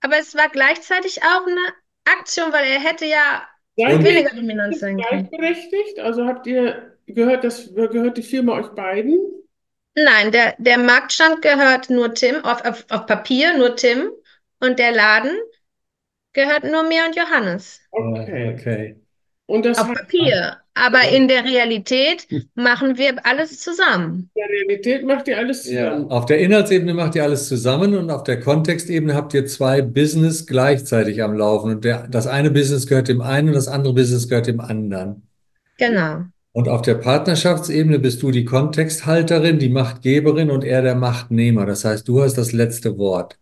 Aber es war gleichzeitig auch eine Aktion, weil er hätte ja Seid weniger dominant sein können. gleichberechtigt? Also habt ihr gehört, das gehört die Firma euch beiden? Nein, der, der Marktstand gehört nur Tim, auf, auf, auf Papier nur Tim. Und der Laden gehört nur mir und Johannes. Okay. Okay. Und das Auf Papier. Aber in der Realität machen wir alles zusammen. in der Realität macht ihr alles Ja, zusammen. auf der Inhaltsebene macht ihr alles zusammen und auf der Kontextebene habt ihr zwei Business gleichzeitig am Laufen. Und der, das eine Business gehört dem einen und das andere Business gehört dem anderen. Genau. Und auf der Partnerschaftsebene bist du die Kontexthalterin, die Machtgeberin und er der Machtnehmer. Das heißt, du hast das letzte Wort.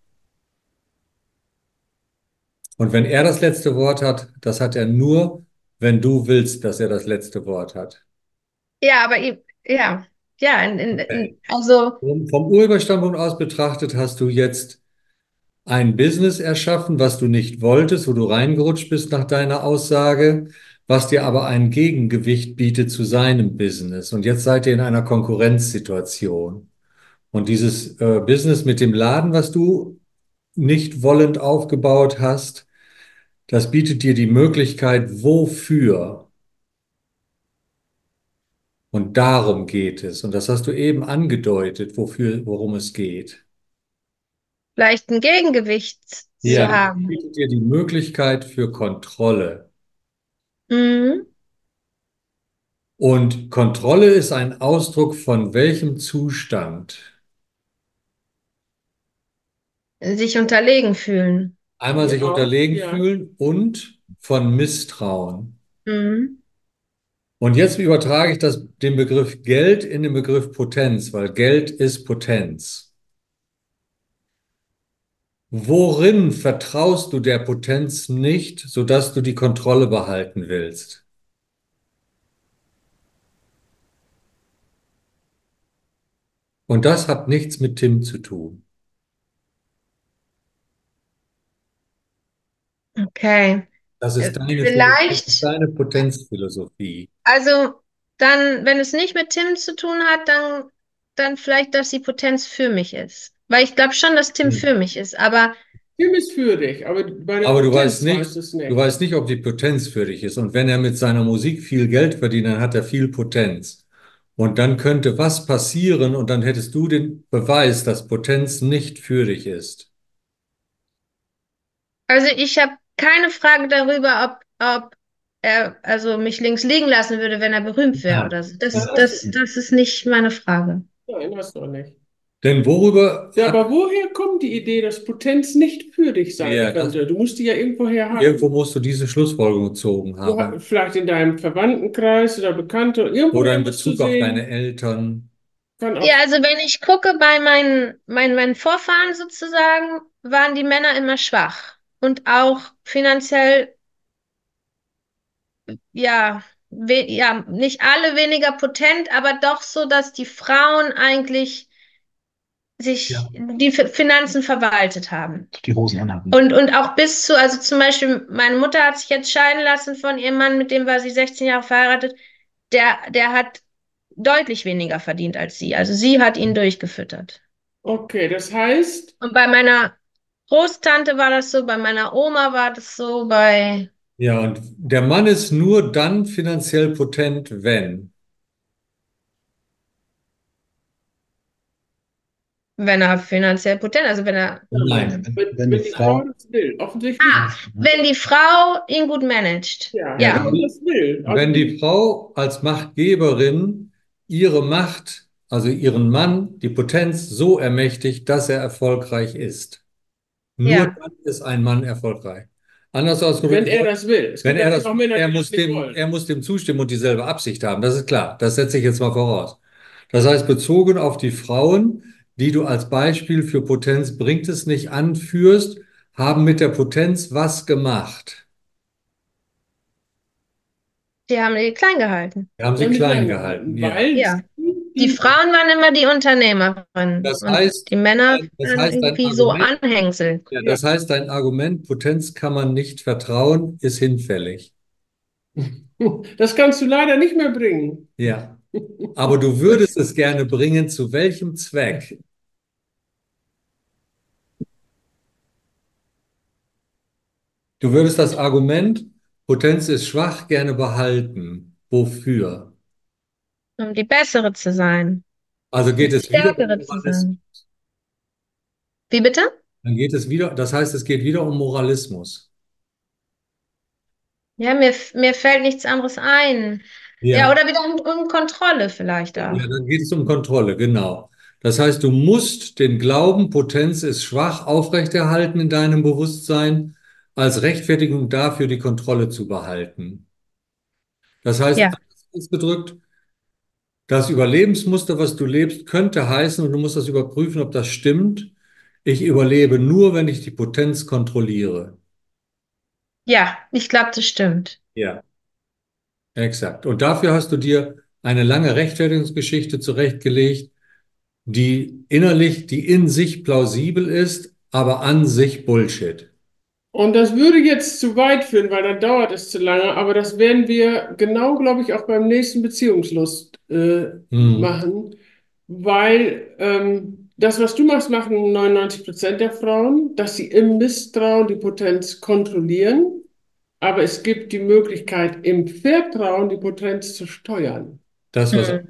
Und wenn er das letzte Wort hat, das hat er nur, wenn du willst, dass er das letzte Wort hat. Ja, aber ja, ja, in, in, in, also Vom, vom Urheberstandpunkt aus betrachtet hast du jetzt ein Business erschaffen, was du nicht wolltest, wo du reingerutscht bist nach deiner Aussage, was dir aber ein Gegengewicht bietet zu seinem Business. Und jetzt seid ihr in einer Konkurrenzsituation. Und dieses äh, Business mit dem Laden, was du nicht wollend aufgebaut hast, das bietet dir die Möglichkeit, wofür. Und darum geht es. Und das hast du eben angedeutet, wofür, worum es geht. vielleicht ein Gegengewicht zu Ja, haben. bietet dir die Möglichkeit für Kontrolle. Mhm. Und Kontrolle ist ein Ausdruck von welchem Zustand? Sich unterlegen fühlen. Einmal sich unterlegen ja. fühlen und von Misstrauen. Mhm. Und jetzt übertrage ich das, den Begriff Geld in den Begriff Potenz, weil Geld ist Potenz. Worin vertraust du der Potenz nicht, sodass du die Kontrolle behalten willst? Und das hat nichts mit Tim zu tun. Okay. Das ist Äh, deine, vielleicht- das ist deine Potenzphilosophie. Also dann, wenn es nicht mit Tim zu tun hat, dann, dann vielleicht, dass die Potenz für mich ist. Weil ich glaube schon, dass Tim Hm. für mich ist. Aber Tim ist für dich, aber bei der Aber du weißt nicht, weißt es nicht. du weißt nicht, ob die Potenz für dich ist. Und wenn er mit seiner Musik viel Geld verdient, dann hat er viel Potenz. Und dann könnte was passieren und dann hättest du den Beweis, dass Potenz nicht für dich ist. also ich habe keine Frage darüber, ob, ob er also mich links liegen lassen würde, wenn er berühmt wäre Ja. oder so. Das, das, das ist nicht meine Frage. Nein, hast du auch nicht. Denn worüber Ja, aber woher kommt die Idee, dass Potenz nicht für dich sein Ja, könnte? Du musst die ja irgendwoher haben. irgendwo musst du diese Schlussfolgerung gezogen Du haben. hast, vielleicht in deinem Verwandtenkreis oder Bekannte. Irgendwo Oder in du Bezug auf sehen, deine Eltern. kann auch Ja, also wenn ich gucke bei meinen, meinen, meinen Vorfahren sozusagen, waren die Männer immer schwach und auch finanziell, ja, we ja, nicht alle weniger potent, aber doch so, dass die Frauen eigentlich sich Ja. die Fi- Finanzen verwaltet haben. Die Hosen anhaben. Und, und auch bis zu, also zum Beispiel, meine Mutter hat sich jetzt scheiden lassen von ihrem Mann, mit dem war sie 16 Jahre verheiratet. Der, der hat deutlich weniger verdient als sie. Also sie hat ihn durchgefüttert. Okay, das heißt, Und bei meiner Großtante war das so, bei meiner Oma war das so, bei, Ja, und der Mann ist nur dann finanziell potent, wenn. wenn er finanziell potent, also wenn er, Nein. Wenn, wenn, wenn die die Frau Frau, das will. Offensichtlich, ah, wenn die Frau ihn gut managt. ja, ja. wenn das will. Also, Wenn die Frau als Machtgeberin ihre Macht, also ihren Mann, die Potenz so ermächtigt, dass er erfolgreich ist. Nur Ja. dann ist ein Mann erfolgreich. Anders ausgedrückt, wenn er das will. Es wenn er das, Männer, er die muss dem, wollen. er muss dem zustimmen und dieselbe Absicht haben. Das ist klar. Das setze ich jetzt mal voraus. Das heißt, bezogen auf die Frauen, die du als Beispiel für Potenz bringt es nicht anführst, haben mit der Potenz was gemacht. Die haben die klein gehalten. Wir haben sie die klein klein gehalten. Weil Ja. sie- Die Frauen waren immer die Unternehmerinnen Das und heißt, die Männer das waren heißt, irgendwie so Argument- Anhängsel. Ja, das heißt, dein Argument, Potenz kann man nicht vertrauen, ist hinfällig. Das kannst du leider nicht mehr bringen. Ja. Aber du würdest es gerne bringen, zu welchem Zweck? Du würdest das Argument, Potenz ist schwach, gerne behalten. Wofür? Um die bessere zu sein, Also geht es wieder um stärkere zu Moralismus. sein. Wie bitte? Dann geht es wieder, das heißt, es geht wieder um Moralismus. Ja, mir, mir fällt nichts anderes ein. Ja, oder wieder um, um Kontrolle vielleicht auch. Ja, dann geht es um Kontrolle, genau. Das heißt, du musst den Glauben, Potenz ist schwach, aufrechterhalten in deinem Bewusstsein, als Rechtfertigung dafür, die Kontrolle zu behalten. Das heißt, Ja. ausgedrückt, das Überlebensmuster, was du lebst, könnte heißen, und du musst das überprüfen, ob das stimmt, ich überlebe nur, wenn ich die Potenz kontrolliere. Ja, ich glaube, das stimmt. Ja. Exakt. Und dafür hast du dir eine lange Rechtfertigungsgeschichte zurechtgelegt, die innerlich, die in sich plausibel ist, aber an sich Bullshit. Und das würde jetzt zu weit führen, weil dann dauert es zu lange. Aber das werden wir genau, glaube ich, auch beim nächsten Beziehungslust äh, Hm. machen. Weil ähm, das, was du machst, machen 99 Prozent der Frauen, dass sie im Misstrauen die Potenz kontrollieren. Aber es gibt die Möglichkeit, im Vertrauen die Potenz zu steuern. Das was Hm.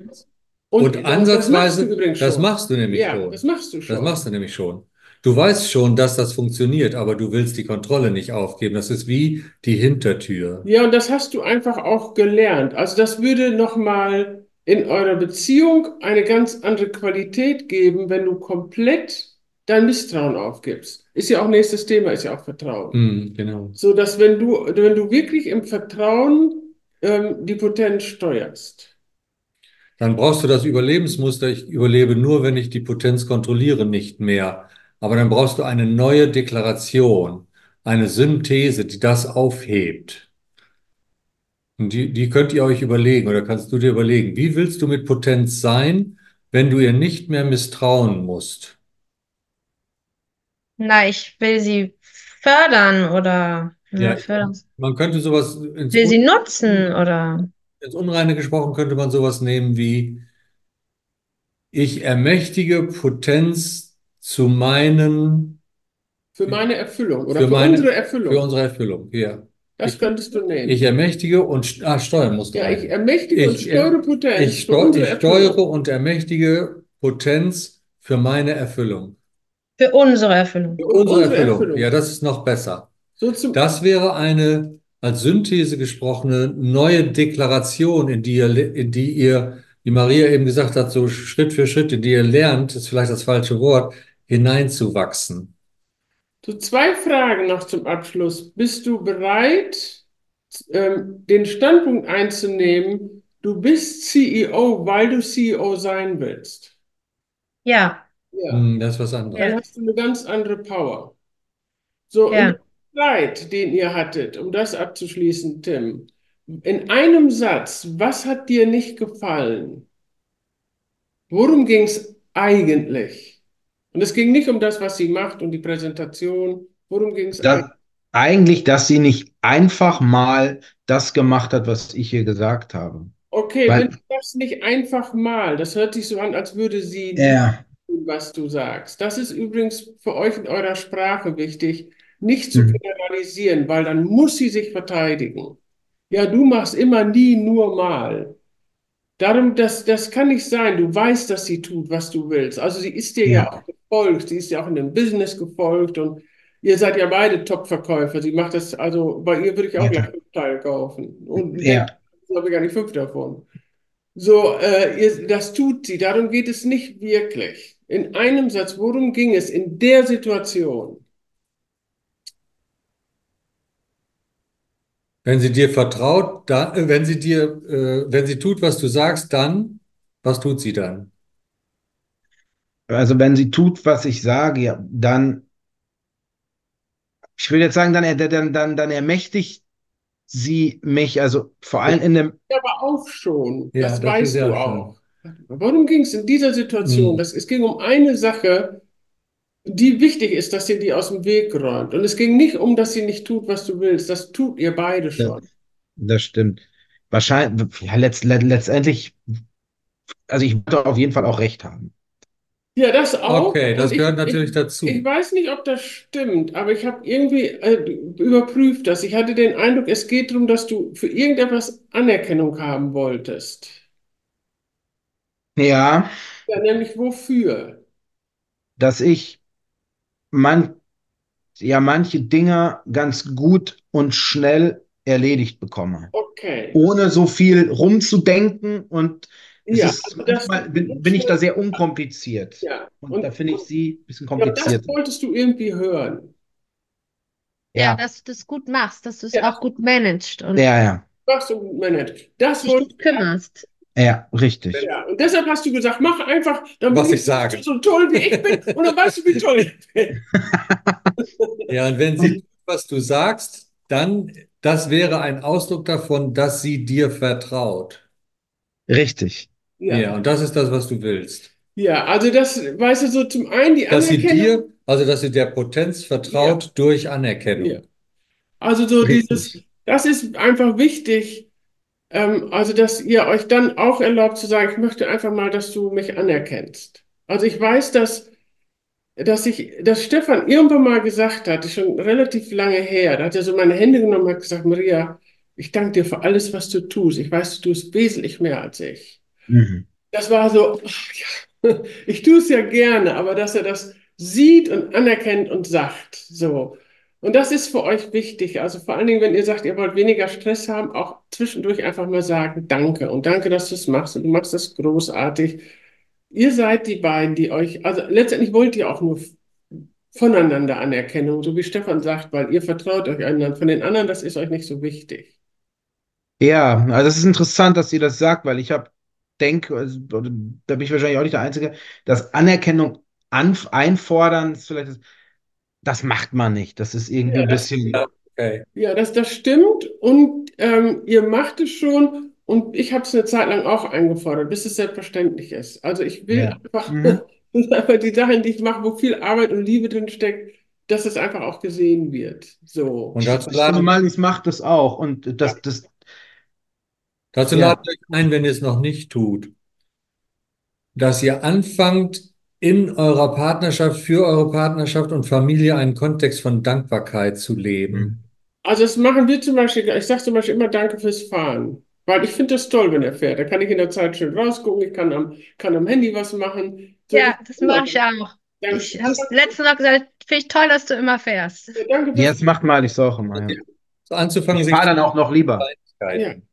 und das- das machst ansatzweise, du übrigens das schon. machst du nämlich Ja, schon. das machst du Das schon. machst du nämlich schon. Du weißt schon, dass das funktioniert, aber du willst die Kontrolle nicht aufgeben. Das ist wie die Hintertür. Ja, und das hast du einfach auch gelernt. Also das würde nochmal in eurer Beziehung eine ganz andere Qualität geben, wenn du komplett dein Misstrauen aufgibst. Ist ja auch nächstes Thema, ist ja auch Vertrauen. Hm, genau. So dass wenn du, wenn du wirklich im Vertrauen ähm, die Potenz steuerst. Dann brauchst du das Überlebensmuster. Ich überlebe nur, wenn ich die Potenz kontrolliere, nicht mehr. Aber dann brauchst du eine neue Deklaration, eine Synthese, die das aufhebt. Und die, die könnt ihr euch überlegen oder kannst du dir überlegen, wie willst du mit Potenz sein, wenn du ihr nicht mehr misstrauen musst? Na, ich will sie fördern oder Ja, ja, fördern. man könnte sowas ins, Will sie Un nutzen oder ins Unreine gesprochen, könnte man sowas nehmen wie, ich ermächtige Potenz zu meinen, Für meine Erfüllung oder für für meine, unsere Erfüllung. für unsere Erfüllung. Ja. Das Ich, könntest du nehmen. ich ermächtige und, ah, steuern musst du Ja, ich rein. ermächtige und Ich, steuere er, Potenz ich, steu, ich steuere und ermächtige Potenz für meine Erfüllung. für unsere Erfüllung. Für unsere unsere Erfüllung. Erfüllung. Ja, das ist noch besser. So zum, Das wäre eine als Synthese gesprochene neue Deklaration, in die ihr, in die ihr, wie Maria eben gesagt hat, so Schritt für Schritt, in die ihr lernt, ist vielleicht das falsche Wort, hineinzuwachsen. so zwei Fragen noch zum Abschluss. Bist du bereit, ähm, den Standpunkt einzunehmen, du bist CEO, weil du CEO sein willst? Ja, Ja. Hm, das ist was anderes. Dann hast du eine ganz andere Power. So, ja. Streit, den ihr hattet, um das abzuschließen, Tim, in einem Satz, was hat dir nicht gefallen? Worum ging es eigentlich? Und es ging nicht um das, was sie macht und die Präsentation. Worum ging es eigentlich? eigentlich, dass sie nicht einfach mal das gemacht hat, was ich ihr gesagt habe. Okay, Weil, wenn du das nicht einfach mal, das hört sich so an, als würde sie ja, tun, was du sagst. Das ist übrigens für euch in eurer Sprache wichtig, nicht zu mhm. generalisieren, weil dann muss sie sich verteidigen. Ja, du machst immer, nie, nur mal. Darum, das, das kann nicht sein. Du weißt, dass sie tut, was du willst. Also sie ist dir ja ja, auch gefolgt. Sie ist ja auch in dem Business gefolgt und ihr seid ja beide Top-Verkäufer. Sie macht das, also bei ihr würde ich auch ja, gleich fünf Teile kaufen. Und ja. ich habe gar nicht fünf davon. So, äh, ihr, das tut sie. Darum geht es nicht wirklich. In einem Satz, worum ging es in der Situation? Wenn sie dir vertraut, dann, äh, wenn sie dir, äh, wenn sie tut, was du sagst, dann, was tut sie dann? Also wenn sie tut, was ich sage, ja, dann, ich will jetzt sagen, dann, dann, dann, dann ermächtigt sie mich, also vor allem in dem, Aber auch schon. Ja, Das das weißt du schon. auch. Worum ging es in dieser Situation? Hm. Das, es ging um eine Sache, die wichtig ist, dass ihr die aus dem Weg räumt. Und es ging nicht um, dass sie nicht tut, was du willst. Das tut ihr beide das, schon. das stimmt. Wahrscheinlich, ja, letzt, let, letztendlich, also ich würde auf jeden Fall auch recht haben. Ja, das auch. Okay, das Und ich, gehört ich, natürlich ich dazu. weiß nicht, ob das stimmt, aber ich habe irgendwie äh, überprüft das. Ich hatte den Eindruck, es geht darum, dass du für irgendetwas Anerkennung haben wolltest. Ja, Ja, nämlich wofür? dass ich man, ja, manche Dinge ganz gut und schnell erledigt bekomme. Okay. Ohne so viel rumzudenken und Ja, ist also das, manchmal bin, bin ich da sehr unkompliziert. ja. Und Und, da finde ich sie ein bisschen ja, das kompliziert. wolltest du irgendwie hören. Ja, Ja, dass du das gut machst, dass du es Ja, auch gut managst und ja, ja, machst du managst. Das dich wolltest gut kümmerst. ja, richtig. Ja, und deshalb hast du gesagt, mach einfach, dann Was bin ich sage. so toll, wie ich bin, und dann weißt du, wie toll ich bin. Ja, und wenn sie tut, was du sagst, dann, das wäre ein Ausdruck davon, dass sie dir vertraut. Richtig. Ja, Ja, und das ist das, was du willst. ja, also das, weißt du, so zum einen die Dass sie Anerkennung, dir, also dass sie der Potenz ja, vertraut durch ja. Anerkennung. Also so dieses, Richtig. das ist einfach wichtig, ähm, also dass ihr euch dann auch erlaubt zu sagen, ich möchte einfach mal, dass du mich anerkennst. Also ich weiß, dass, dass ich, dass Stefan irgendwann mal gesagt hat, schon relativ lange her, da hat er so meine Hände genommen und hat gesagt, Maria, ich danke dir für alles, was du tust. Ich weiß, du tust wesentlich mehr als ich. Mhm. Das war so, ja, ich tue es ja gerne, aber dass er das sieht und anerkennt und sagt. So. Und das ist für euch wichtig. Also vor allen Dingen, wenn ihr sagt, ihr wollt weniger Stress haben, auch zwischendurch einfach mal sagen, danke und danke, dass du es machst und du machst das großartig. Ihr seid die beiden, die euch, also letztendlich wollt ihr auch nur voneinander Anerkennung, so wie Stefan sagt, weil ihr vertraut euch einander. Von den anderen, das ist euch nicht so wichtig. Ja, also es ist interessant, dass ihr das sagt, weil ich habe denke, also, da bin ich wahrscheinlich auch nicht der Einzige, dass Anerkennung einfordern ist vielleicht das, das macht man nicht. Das ist irgendwie Ja, ein das, bisschen. Okay. ja, das, das stimmt und ähm, ihr macht es schon und ich habe es eine Zeit lang auch eingefordert, bis es selbstverständlich ist. Also ich will Ja. einfach, Mhm. einfach die Sachen, die ich mache, wo viel Arbeit und Liebe drin steckt, dass es einfach auch gesehen wird. So. Und dazu Ich laden, Malis macht das auch. Und das, das, dazu Ja. laden wir euch ein, wenn ihr es noch nicht tut, dass ihr anfangt, in eurer Partnerschaft, für eure Partnerschaft und Familie einen Kontext von Dankbarkeit zu leben. Also das machen wir zum Beispiel, ich sage zum Beispiel immer Danke fürs Fahren. Weil ich finde das toll, wenn er fährt. Da kann ich in der Zeit schön rausgucken, ich kann am, kann am Handy was machen. So, Ja, das mache ich auch. Danke, Ich habe letztens noch gesagt, finde ich toll, dass du immer fährst. Ja, danke ja, fürs das macht Malis auch immer. Ja. So anzufangen, Ich fahre dann auch noch lieber. Kleinigkeiten.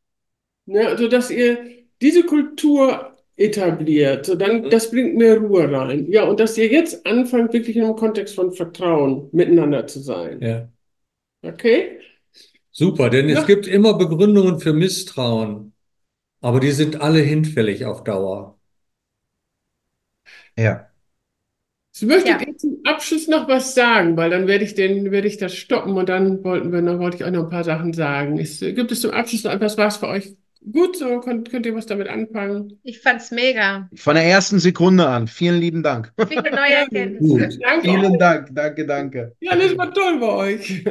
Ne, also dass ihr diese Kultur etabliert, so dann, das bringt mehr Ruhe rein. Ja, und dass ihr jetzt anfangt, wirklich in einem Kontext von Vertrauen miteinander zu sein. Ja. Okay? Super, denn Ja. es gibt immer Begründungen für Misstrauen, aber die sind alle hinfällig auf Dauer. Ja. So möchtet Ja. zum Abschluss noch was sagen, weil dann werde ich den, werde ich das stoppen und dann wollten wir noch, wollte ich euch noch ein paar Sachen sagen. Ist, gibt es zum Abschluss noch etwas, was für euch gut so? Könnt, könnt ihr was damit anfangen? Ich fand's mega. Von der ersten Sekunde an. Vielen lieben Dank. Viele neue Erkenntnisse. Danke Vielen. Dank. Danke, danke. Ja, das war toll bei euch.